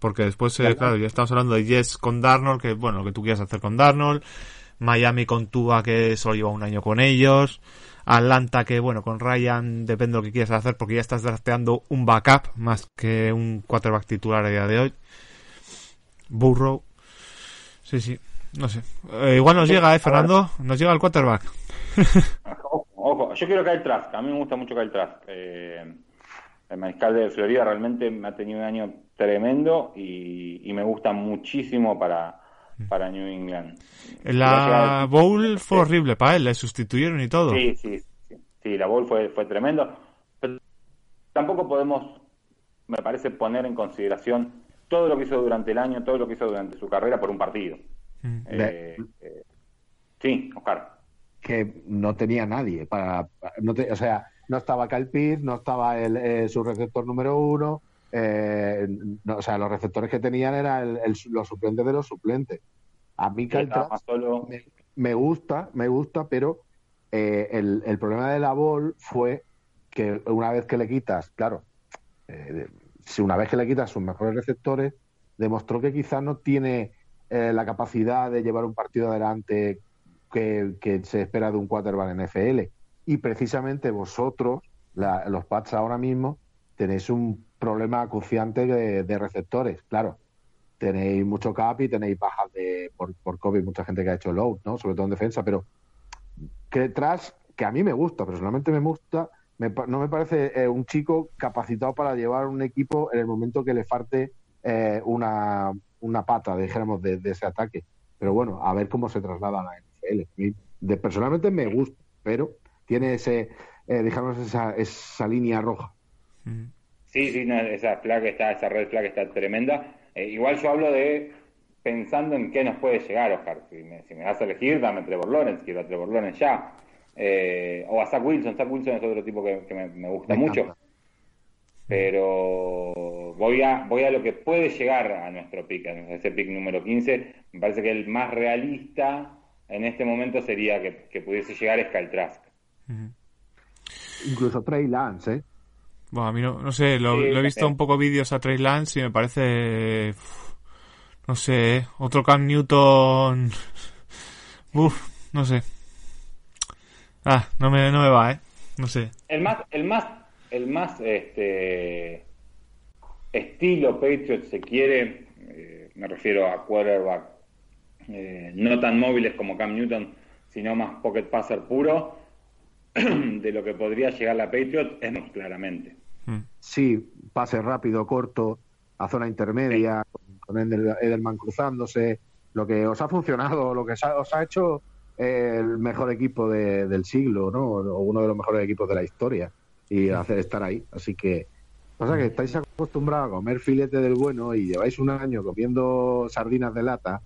Porque después, eh, claro, ya estamos hablando de Jets con Darnold, que bueno, lo que tú quieras hacer con Darnold. Miami con Tua, que solo lleva un año con ellos. Atlanta, que bueno, con Ryan depende de lo que quieras hacer, porque ya estás drafteando un backup más que un quarterback titular a día de hoy. Burrow. Sí, sí. no sé. Eh, igual nos llega, ¿eh, Fernando? Nos llega el quarterback. Ojo, ojo, yo quiero Kyle Trask, a mí me gusta mucho Kyle Trask. Eh, el mariscal de Florida realmente me ha tenido un año tremendo y, y me gusta muchísimo para, para New England. La Bowl fue horrible para él, le sustituyeron y todo. Sí, sí, sí, sí, la bowl fue, fue tremendo. Pero tampoco podemos, me parece, poner en consideración todo lo que hizo durante el año, todo lo que hizo durante su carrera por un partido. Mm. Eh, eh, sí, Oscar. que no tenía nadie para, no te- o sea no estaba Pitts, no estaba el, eh, su receptor número uno eh, no, o sea los receptores que tenían eran el- el- los suplentes de los suplentes a mí solo. me, me gusta me gusta pero eh, el, el problema de la ball fue que una vez que le quitas claro eh, si una vez que le quitas sus mejores receptores demostró que quizás no tiene eh, la capacidad de llevar un partido adelante que, que se espera de un quarterback en NFL. Y precisamente vosotros, la- los Pats ahora mismo, tenéis un problema acuciante de, receptores. Claro, tenéis mucho cap y tenéis bajas de, por, COVID, mucha gente que ha hecho load, ¿no? sobre todo en defensa, pero que que a mí me gusta, personalmente me gusta, me no me parece eh, un chico capacitado para llevar un equipo en el momento que le falte eh, una, una pata, dijéramos, de, ese ataque. Pero bueno, a ver cómo se traslada a la NFL. De, personalmente me gusta, pero tiene ese, eh, esa, esa línea roja. Sí, sí, no, esa flag está, esa red flag está tremenda. Eh, igual yo hablo de pensando en qué nos puede llegar, Oscar. Si me, si me das a elegir, dame a Trevor Lawrence, quiero a Trevor Lawrence ya. Eh, o a Zach Wilson. Zach Wilson es otro tipo que, que me, me gusta Me mucho. Pero voy a, voy a lo que puede llegar a nuestro pick, a ese pick número 15. Me parece que el más realista en este momento sería que, que pudiese llegar es. Incluso Trey Lance, ¿eh? Bueno, a mí no, no sé, lo, Sí, lo he visto un poco vídeos a Trey Lance y me parece. uf, no sé, ¿eh? otro Cam Newton. Uf, no sé. Ah, no me, no me va, ¿eh? No sé. El más, el más, el más este estilo Patriot se quiere, eh, me refiero a quarterback eh, no tan móviles como Cam Newton, sino más pocket passer puro, de lo que podría llegar la Patriot es más claramente. Mm. Sí, pase rápido, corto, a zona intermedia, con Edel- Edelman cruzándose, lo que os ha funcionado, lo que os ha, os ha hecho eh, el mejor equipo de- del siglo, ¿no? O uno de los mejores equipos de la historia y hacer estar ahí. Así que pasa que estáis acostumbrados a comer filete del bueno y lleváis un año comiendo sardinas de lata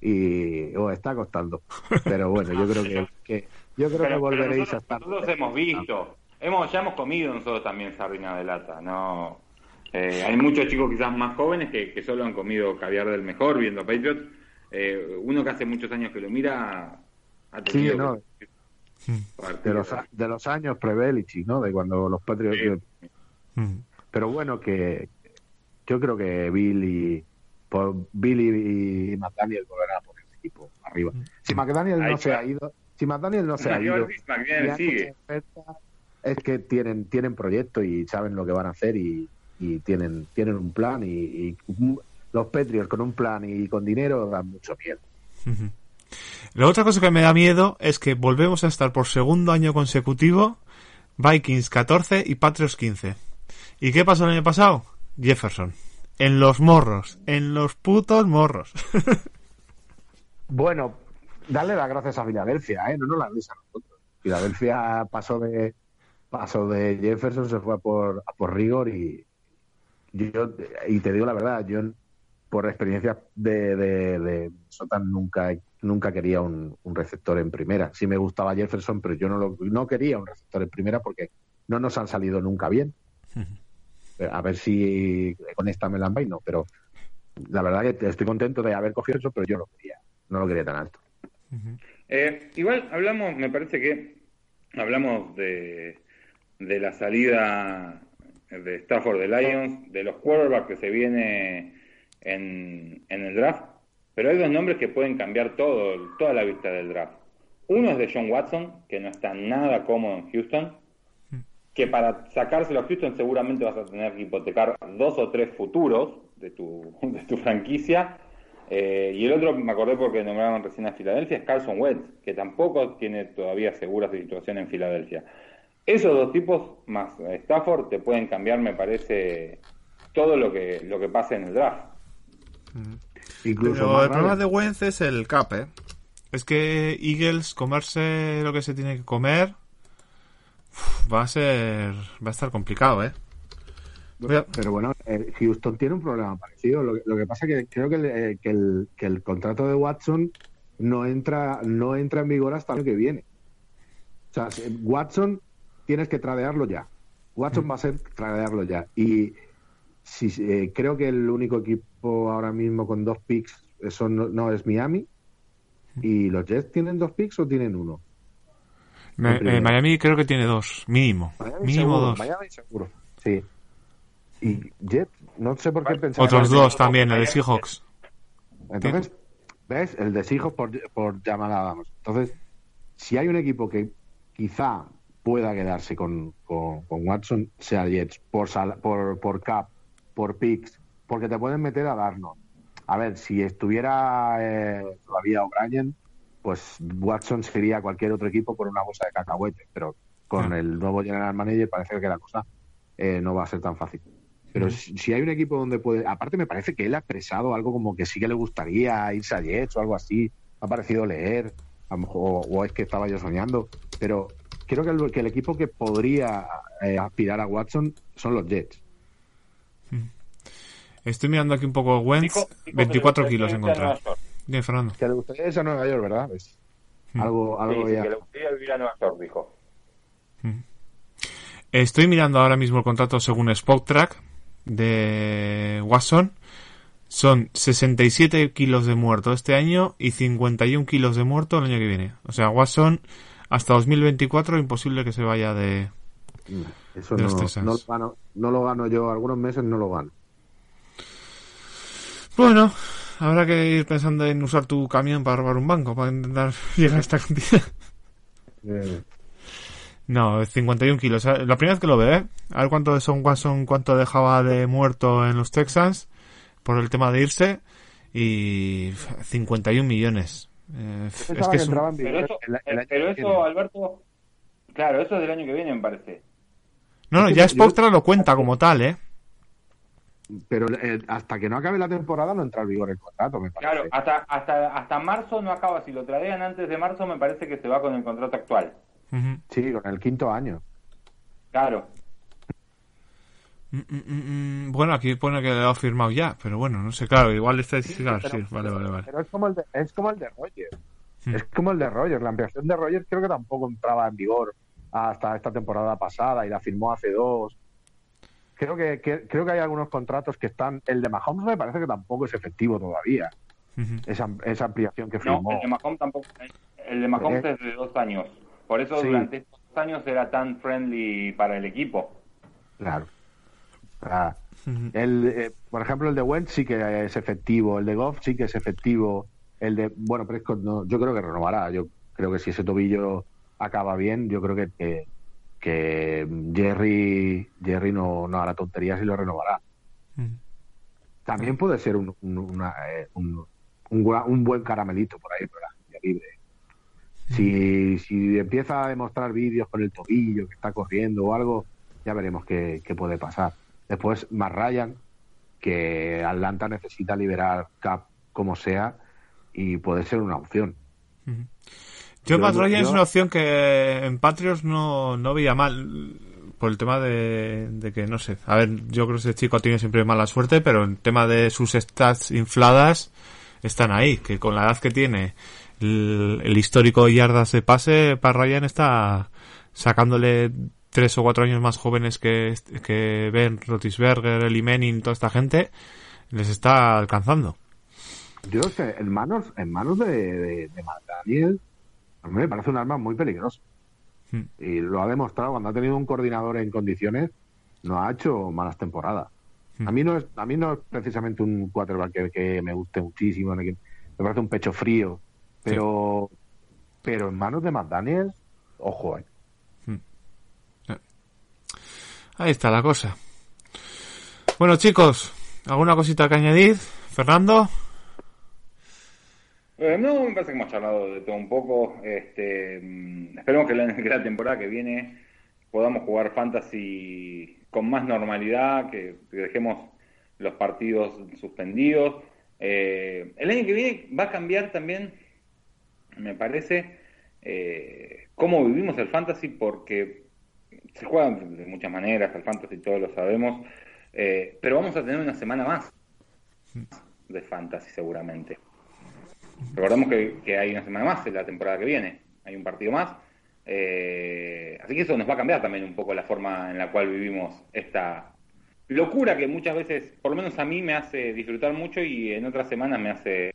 y os está costando. Pero bueno, yo creo que, que- yo creo que Pero- volveréis a estar. nosotros hemos visto, hemos, ya hemos comido nosotros también sardina de lata, no Eh, hay muchos chicos quizás más jóvenes que, que solo han comido caviar del mejor viendo Patriots. Eh, uno que hace muchos años que lo mira ha Sí, no, de los, de los años pre-Belichick, ¿no? De cuando los Patriots... Sí. Mm. Pero bueno, que yo creo que Bill y, por Bill y, McDaniel volverán a poner el equipo arriba. Si McDaniel Ahí no se está. ha ido, si McDaniel no se ha ido, McDaniel- McDaniel sigue. Es que tienen tienen proyecto y saben lo que van a hacer y, y tienen tienen un plan y, y los Patriots con un plan y con dinero dan mucho miedo. La otra cosa que me da miedo es que volvemos a estar por segundo año consecutivo Vikings 14 y Patriots 15. ¿Y qué pasó el año pasado? Jefferson. En los morros. En los putos morros. Bueno, darle las gracias a Filadelfia, ¿eh? No nos las a nosotros. Filadelfia pasó de pasó de Jefferson, se fue a por, a por Rigor y yo y te digo la verdad, yo por experiencia de, de, de Minnesota nunca nunca quería un, un receptor en primera. Sí me gustaba Jefferson, pero yo no lo, no quería un receptor en primera porque no nos han salido nunca bien. A ver si con esta me la no, pero la verdad que estoy contento de haber cogido eso, pero yo no lo quería, no lo quería tan alto. Eh, igual hablamos, me parece que hablamos de, de la salida de Stafford de Lions, de los quarterbacks que se viene en, en el draft, pero hay dos nombres que pueden cambiar todo, toda la vista del draft. Uno es de John Watson, que no está nada cómodo en Houston, que para sacárselo a Houston seguramente vas a tener que hipotecar dos o tres futuros de tu, de tu franquicia. Eh, y el otro, me acordé porque nombraron recién a Filadelfia, es Carson Wentz, que tampoco tiene todavía segura su situación en Filadelfia. Esos dos tipos, más Stafford, te pueden cambiar, me parece, todo lo que, lo que pase en el draft. Incluso Pero más el problema de Wentz es el cap, ¿eh? Es que Eagles, comerse lo que se tiene que comer, uf, va a ser. Va a estar complicado, ¿eh? A- Pero bueno, eh, Houston tiene un problema parecido. Lo, que- lo que pasa que creo que el, eh, que, el, que el contrato de Watson no entra, no entra en vigor hasta el año que viene. O sea, Watson tienes que tradearlo ya. Watson va a ser tradearlo ya. Y si, eh, creo que el único equipo ahora mismo con dos picks son, no, no, es Miami. ¿Y los Jets tienen dos picks o tienen uno? Me- eh, Miami creo que tiene dos, mínimo. Miami mínimo seguro, dos. Miami seguro. Sí. Y Jets, no sé por qué pensaba. Otros dos también, el de Seahawks. Entonces, ¿ves? El de Seahawks por, por llamar a Adams. Entonces, si hay un equipo que quizá pueda quedarse con, con, con Watson, sea Jets, por, sal- por, por cap, por picks, porque te pueden meter a darnos. A ver, si estuviera eh, todavía O'Brien, pues Watson sería cualquier otro equipo por una bolsa de cacahuetes, pero con Ah. el nuevo general manager parece que la cosa eh, no va a ser tan fácil. Pero si, si hay un equipo donde puede. Aparte, me parece que él ha expresado algo como que sí que le gustaría irse a Jets o algo así. Me ha parecido leer. A lo mejor, o es que estaba yo soñando. Pero creo que el, que el equipo que podría eh, aspirar a Watson son los Jets. Estoy mirando aquí un poco Wentz, dijo que 24 le kilos encontrar. Bien, Fernando. Que le gustaría irse a Nueva York, ¿verdad? Algo, algo Sí, sí, ya. que le gustaría vivir a Nueva York, dijo. Estoy mirando ahora mismo el contrato según Spotrack de Watson. Son 67 kilos de muerto este año y 51 kilos de muerto el año que viene. O sea, Watson hasta 2024 imposible que se vaya de... Eso de no, los no, lo gano, no lo gano yo. Algunos meses no lo gano. Bueno, habrá que ir pensando en usar tu camión para robar un banco, para intentar llegar a esta cantidad. Eh, No, 51 kilos. La primera vez que lo veo, ¿eh? A ver cuánto de Son Watson, cuánto dejaba de muerto en los Texans por el tema de irse. Y 51 millones. Eh, es pensaba que es un- entraba en Pero vigor eso, el- el año pero que eso. Alberto, claro, eso es del año que viene, me parece. No, no, ya Spotra lo cuenta como tal, ¿eh? Pero eh, hasta que no acabe la temporada no entra en vigor el contrato, me parece. Claro, hasta, hasta, hasta marzo no acaba. Si lo tradean antes de marzo, me parece que se va con el contrato actual. Sí, con el quinto año. Claro. Mm, mm, mm. Bueno, aquí pone que lo ha firmado ya, pero bueno, no sé, claro, igual está sí, claro, sí, vale, vale, vale. Pero es como el de, es como el de Rogers. Hmm. Es como el de Rogers. La ampliación de Rogers creo que tampoco entraba en vigor hasta esta temporada pasada y la firmó hace dos. Creo que, que- creo que hay algunos contratos que están. El de Mahomes me parece que tampoco es efectivo todavía. Esa, esa ampliación que No, firmó. el de Mahomes tampoco. El de Mahomes Eh. es de dos años. Por eso Sí. durante estos dos años era tan friendly para el equipo. Claro. Ah, el, eh, por ejemplo, el de Wentz sí que es efectivo, el de Goff sí que es efectivo, el de, bueno, Prescott no, yo creo que renovará, yo creo que si ese tobillo acaba bien, yo creo que, que, que Jerry, Jerry no, no hará tonterías y lo renovará. También puede ser un, un, una, eh, un, un, buen caramelito por ahí, agencia libre. Si, si empieza a demostrar vídeos con el tobillo, que está corriendo o algo, ya veremos qué, qué puede pasar. Después, más Ryan, que Atlanta necesita liberar cap como sea y puede ser una opción. Yo, Yo Matt Ryan es una opción que en Patriots no, no veía mal. Por el tema de, de que, no sé. A ver, yo creo que ese chico tiene siempre mala suerte, pero en tema de sus stats infladas, están ahí. Que con la edad que tiene, el, el histórico yardas de pase, para Ryan está sacándole tres o cuatro años más jóvenes que, que Ben Rotisberger, Eli Manning, toda esta gente, les está alcanzando. Yo sé, en manos, en manos de, de, Daniel, a mí me parece un arma muy peligrosa. Hmm. Y lo ha demostrado cuando ha tenido un coordinador en condiciones, no ha hecho malas temporadas. Hmm. A mí no es, a mí no es precisamente un quarterback que, que me guste muchísimo, que- me parece un pecho frío, pero, pero en manos de Matt Daniel, ojo, eh. Ahí está la cosa. Bueno, chicos, ¿alguna cosita que añadir? Fernando, Eh, no, me parece que hemos charlado de todo un poco. Este, mm, esperemos que la, temporada que viene podamos jugar fantasy con más normalidad, que, que dejemos los partidos suspendidos. Eh, el año que viene va a cambiar también, me parece, eh, cómo vivimos el fantasy, porque se juega de muchas maneras, el fantasy todos lo sabemos, eh, pero vamos a tener una semana más de fantasy seguramente. Recordemos que, que hay una semana más en la temporada que viene, hay un partido más. Eh, así que eso nos va a cambiar también un poco la forma en la cual vivimos esta locura que muchas veces, por lo menos a mí, me hace disfrutar mucho y en otras semanas me hace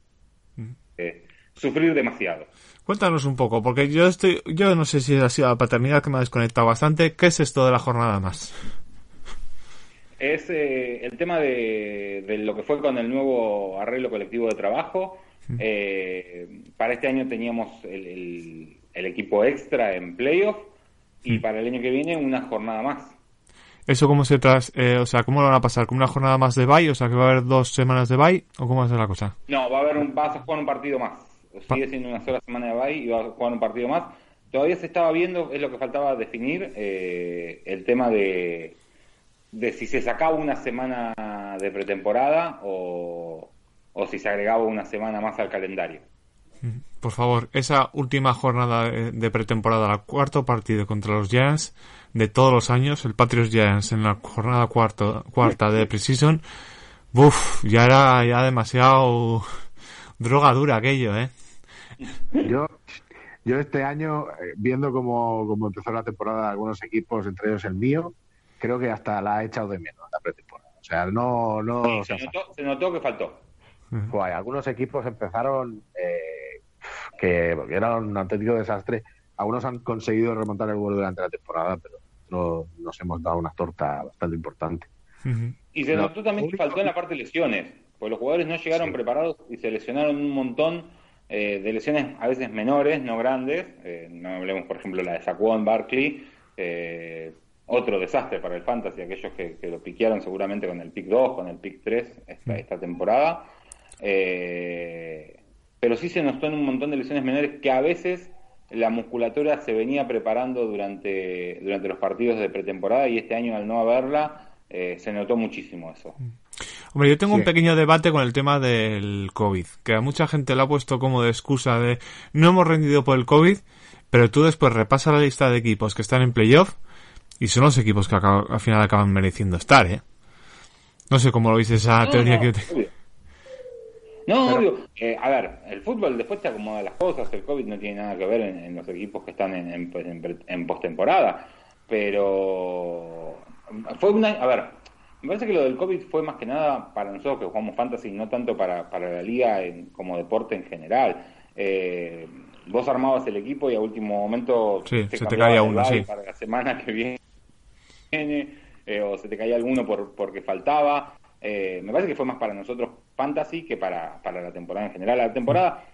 eh, sufrir demasiado. Cuéntanos un poco, porque yo estoy, yo no sé si ha sido la paternidad que me ha desconectado bastante. ¿Qué es esto de la jornada más? Es eh, el tema de, de lo que fue con el nuevo arreglo colectivo de trabajo. Eh, para este año teníamos el, el- el equipo extra en playoff y para el año que viene una jornada más. ¿Eso cómo se tras, eh, o sea, cómo lo van a pasar? ¿Con una jornada más de bye? O sea, que va a haber dos semanas de bye, o cómo va a ser la cosa? No, va a haber un, vas a jugar un partido más. Sigue siendo una sola semana de bye y va a jugar un partido más. Todavía se estaba viendo, es lo que faltaba definir, eh, el tema de, de si se sacaba una semana de pretemporada o, o si se agregaba una semana más al calendario. Por favor, esa última jornada de pretemporada, el cuarto partido contra los Giants de todos los años, el Patriots Giants en la jornada cuarto, cuarta de preseason, uff, ya era ya demasiado droga dura aquello, ¿eh? Yo, yo este año, eh, viendo cómo, cómo empezó la temporada de algunos equipos, entre ellos el mío, creo que hasta la ha echado de menos la pretemporada. O sea, no, no, se, notó, se notó que faltó. Joder, algunos equipos empezaron eh, que era un auténtico desastre. Algunos han conseguido remontar el vuelo durante la temporada, pero no, nos hemos dado una torta bastante importante. Y se No. notó también que faltó en la parte de lesiones, porque los jugadores no llegaron Sí. preparados y se lesionaron un montón eh, de lesiones a veces menores, no grandes. Eh, no hablemos, por ejemplo, la de Saquon Barkley, eh, otro desastre para el fantasy, aquellos que, que lo piquearon seguramente con el pick 2, con el pick 3 esta, esta temporada. Eh, pero sí se notó en un montón de lesiones menores que a veces la musculatura se venía preparando durante, durante los partidos de pretemporada y este año al no haberla se notó muchísimo eso. Hombre, yo tengo Sí. un pequeño debate con el tema del COVID, que a mucha gente lo ha puesto como de excusa de no hemos rendido por el COVID, pero tú después repasas la lista de equipos que están en playoff y son los equipos que al final acaban mereciendo estar, ¿eh? No sé cómo lo veis esa No, teoría no, que yo te... obvio. No, Pero- obvio. Eh, a ver, el fútbol después te acomoda las cosas, el COVID no tiene nada que ver en, en los equipos que están en, en, en postemporada, pero fue una... A ver, me parece que lo del COVID fue más que nada para nosotros que jugamos fantasy, no tanto para, para la liga en- como deporte en general. Eh, vos armabas el equipo y a último momento Sí, se te caía uno, sí. para la semana que viene eh, o se te caía alguno por, porque faltaba. Eh, me parece que fue más para nosotros fantasy que para, para la temporada en general. La temporada,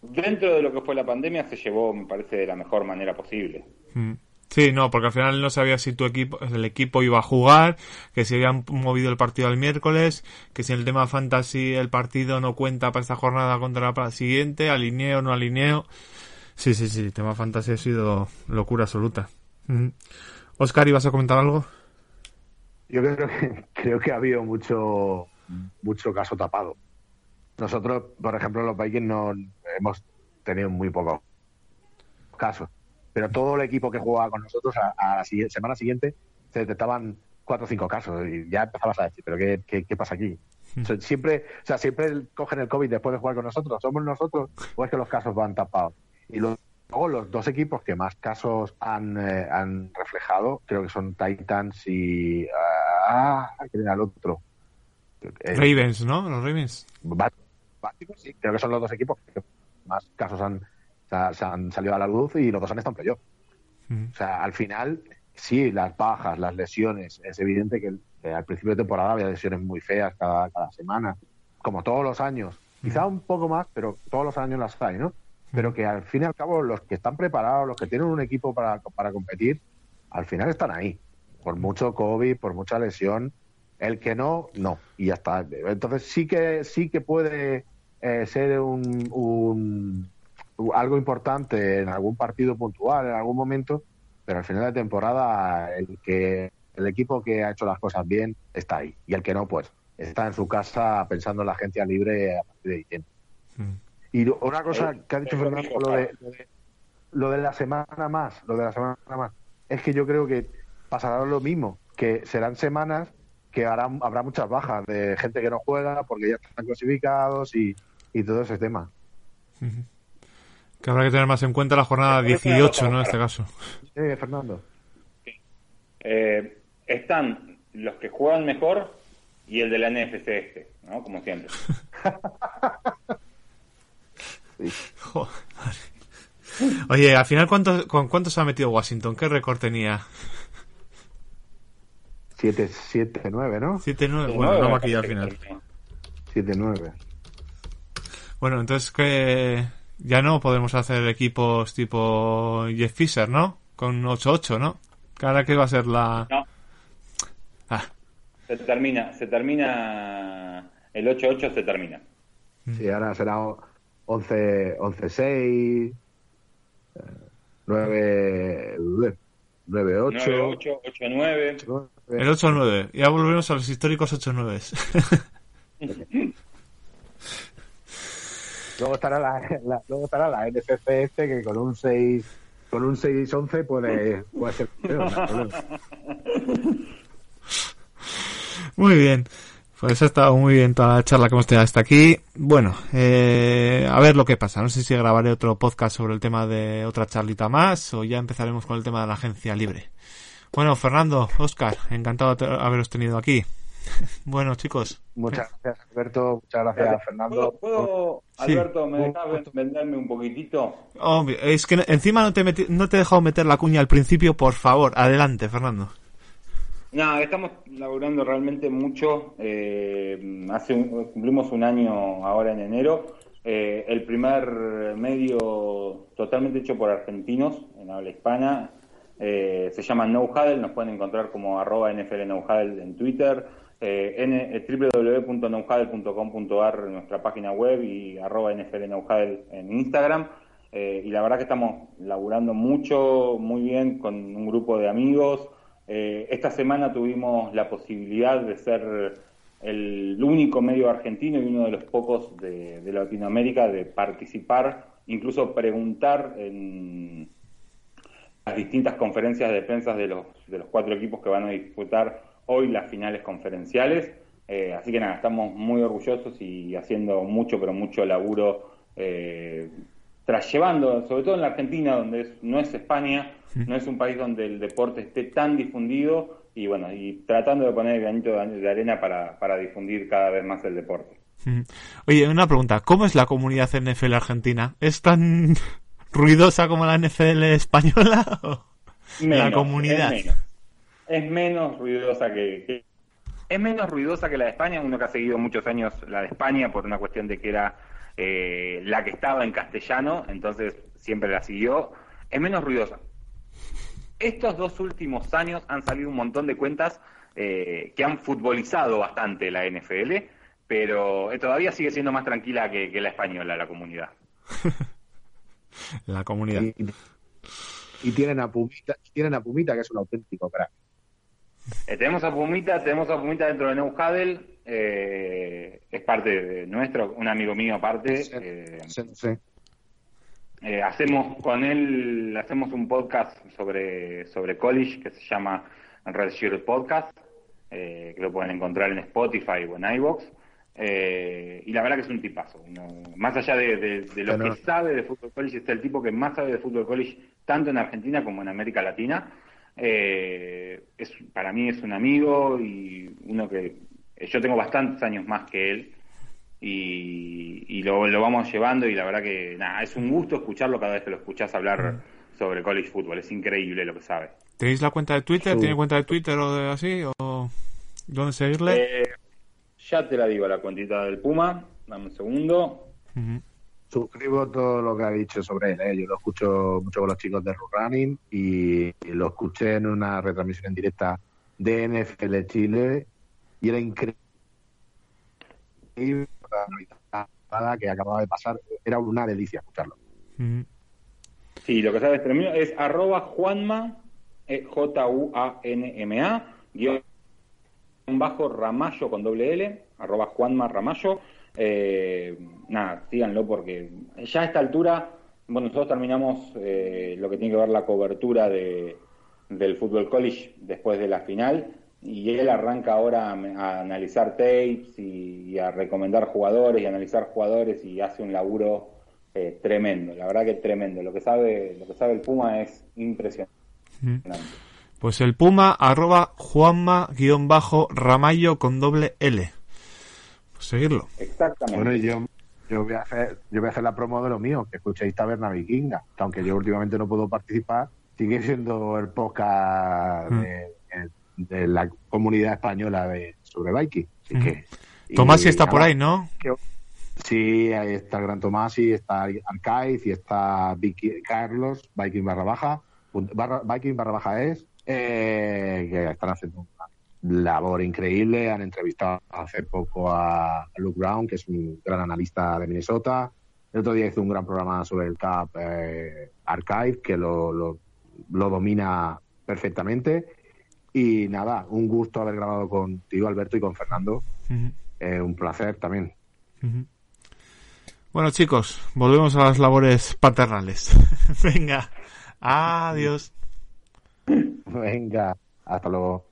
dentro de lo que fue la pandemia, se llevó, me parece, de la mejor manera posible. Mm. Sí, no, porque al final no sabía si tu equipo, el equipo iba a jugar, que si habían movido el partido al miércoles, que si en el tema fantasy el partido no cuenta para esta jornada contra la siguiente, alineo o no alineo. Sí, sí, sí, el tema fantasy ha sido locura absoluta. Oscar, ¿ibas a comentar algo? Yo creo que, creo que ha habido mucho, mucho caso tapado. Nosotros, por ejemplo, los Vikings no hemos tenido muy pocos casos. Pero todo el equipo que jugaba con nosotros a, a la semana siguiente se detectaban cuatro o cinco casos y ya empezabas a decir, pero ¿qué, qué, qué pasa aquí? O sea, siempre, o sea, siempre cogen el COVID después de jugar con nosotros. ¿Somos nosotros o es que los casos van tapados? Y luego los dos equipos que más casos han, eh, han reflejado, creo que son Titans y... Ah, ¿quién era el otro? Eh, Ravens, ¿no? Los Ravens. Bá- Básicos, sí, creo que son los dos equipos que más casos han, se ha- se han salido a la luz y los dos han estado en playoff. Mm. O sea, al final, sí, las bajas, las lesiones, es evidente que, al principio de temporada había lesiones muy feas cada, cada semana, como todos los años. Quizá un poco más, pero todos los años las hay, ¿no? Pero que al fin y al cabo los que están preparados, los que tienen un equipo para, para competir, al final están ahí. Por mucho COVID, por mucha lesión, el que no, no. Y ya está. Entonces sí que sí que puede eh, ser un, un- algo importante en algún partido puntual, en algún momento, pero al final de temporada el que el equipo que ha hecho las cosas bien está ahí y el que no, pues está en su casa pensando en la agencia libre a partir de diciembre. Mm. Y una cosa Eh, que ha dicho eh, Fernando, lo de, lo de- lo de la semana más, lo de la semana más, es que yo creo que pasará lo mismo, que serán semanas que hará, habrá muchas bajas de gente que no juega porque ya están clasificados y, y todo ese tema. Que habrá que tener más en cuenta la jornada Pero es una 18, cosa ¿no? En este caso. Eh, Fernando. Eh, están los que juegan mejor y el de la NFC este, ¿no? Como siempre. Joder. Oye, al final, ¿cuántos, ¿con cuántos ha metido Washington? ¿Qué récord tenía? 7, 7, 9, ¿no? 7-9. Bueno, no maquilla al final. 7, 9. Bueno, entonces que ya no podemos hacer equipos tipo Jeff Fisher, ¿no? Con 8-8, ¿no? Ahora que va a ser la... No, Ah, se termina, se termina, el 8-8 se termina. Sí, ahora será 11, 11 6, 9, 9, 8. 9-8, 8-9. el 8-9. Ya volvemos a los históricos 8-9. Luego estará la, la- este que con un 6 con un 6 11 puede, puede ser peor. Muy bien. Pues ha estado muy bien toda la charla que hemos tenido hasta aquí. Bueno, eh, a ver lo que pasa. No sé si grabaré otro podcast sobre el tema de otra charlita más o ya empezaremos con el tema de la agencia libre. Bueno, Fernando, Oscar, encantado de haberos tenido aquí. Bueno, chicos, Muchas gracias Alberto, muchas gracias Fernando. ¿Puedo, puedo, Sí. Alberto, me dejas ven- venderme un poquitito? Obvio, es que encima no te, meti- no te he dejado meter la cuña al principio, por favor. Adelante, Fernando. No, estamos laburando realmente mucho. eh, hace un- cumplimos un año ahora en enero. Eh, el primer medio totalmente hecho por argentinos en habla hispana. eh, se llama No Huddle, nos pueden encontrar como arroba NFL No Huddle en Twitter, eh, eh, www.nohuddle.com.ar en nuestra página web y arroba en Instagram. Eh, y la verdad que estamos laburando mucho, muy bien con un grupo de amigos. Eh, esta semana tuvimos la posibilidad de ser el único medio argentino y uno de los pocos de, de Latinoamérica de participar, incluso preguntar en las distintas conferencias de prensa de los, de los cuatro equipos que van a disputar hoy las finales conferenciales. Eh, así que nada, estamos muy orgullosos y haciendo mucho, pero mucho laburo, eh, llevando, sobre todo en la Argentina, donde es- no es España, no es un país donde el deporte esté tan difundido y bueno, y tratando de poner el granito de arena para, para difundir cada vez más el deporte. Oye, una pregunta. ¿Cómo es la comunidad NFL argentina? ¿Es tan ruidosa como la NFL española? la comunidad. Es menos, Es menos ruidosa que, que- Es menos ruidosa que la de España, uno que ha seguido muchos años la de España por una cuestión de que era eh, la que estaba en castellano, entonces siempre la siguió. Es menos ruidosa. Estos dos últimos años han salido un montón de cuentas eh, que han futbolizado bastante la NFL, pero eh, todavía sigue siendo más tranquila que, que la española, la comunidad. La comunidad. Y, y tienen a Pumita, tienen a Pumita que es un auténtico crack. Eh, tenemos a Pumita, tenemos a Pumita dentro de Nou Huddle, eh, es parte de nuestro, un amigo mío aparte. eh, Sí, sí. eh, hacemos con él, hacemos un podcast sobre, sobre college que se llama Red Shirt Podcast, eh, que lo pueden encontrar en Spotify o en iVoox. Eh, y la verdad que es un tipazo. uno- más allá de, de- de lo Pero- que sabe de fútbol college, es el tipo que más sabe de fútbol college, tanto en Argentina como en América Latina. Eh, es, para mí es un amigo y uno que yo tengo bastantes años más que él y, y lo, lo vamos llevando y la verdad que nada, es un gusto escucharlo cada vez que lo escuchás hablar sobre college football, es increíble lo que sabe. ¿Tenéis la cuenta de Twitter? Sí. ¿Tiene cuenta de Twitter o de así? ¿O dónde seguirle? Eh, ya te la digo, la cuentita del Puma, dame un segundo. Ujú. Suscribo todo lo que ha dicho sobre él. ¿eh? Yo lo escucho mucho con los chicos de Run Running y, lo escuché en una retransmisión en directa de NFL Chile y era increíble. pasada que acababa de pasar. Era una delicia escucharlo. Ujú. Sí, lo que sabes termino es arroba Juanma, eh, J-U-A-N-M-A, guion bajo Ramallo con doble L, arroba Juanma Ramallo. Eh, nada, síganlo porque ya a esta altura, bueno, nosotros terminamos eh, lo que tiene que ver la cobertura de, del Fútbol College después de la final y él arranca ahora a, analizar tapes y, a recomendar jugadores y analizar jugadores y hace un laburo eh, tremendo, la verdad que tremendo. Lo que sabe, lo que sabe el Puma es impresionante. Pues el Puma, arroba Juanma guion bajo Ramallo con doble L. Seguirlo. Exactamente. Bueno, y yo, yo voy a hacer, yo voy a hacer la promo de lo mío, que escuchéis Taberna Vikinga, que aunque yo últimamente no puedo participar, sigue siendo el podcast Mm. de, de la comunidad española de sobre Viking. Así que, y Tomás sí está por ahí, ¿no? que- Sí, ahí está el Gran Tomás y está Arcaiz y está Vicky, Carlos, Viking barra baja, barra, Viking barra baja es, eh, que están haciendo una labor increíble. Han entrevistado hace poco a Luke Brown, que es un gran analista de Minnesota. El otro día hizo un gran programa sobre el CAP eh, Archive, que lo, lo, lo domina perfectamente. Y nada, un gusto haber grabado contigo, Alberto, y con Fernando. Eh, un placer también. Bueno, chicos, volvemos a las labores paternales. Venga, adiós. Venga, hasta luego.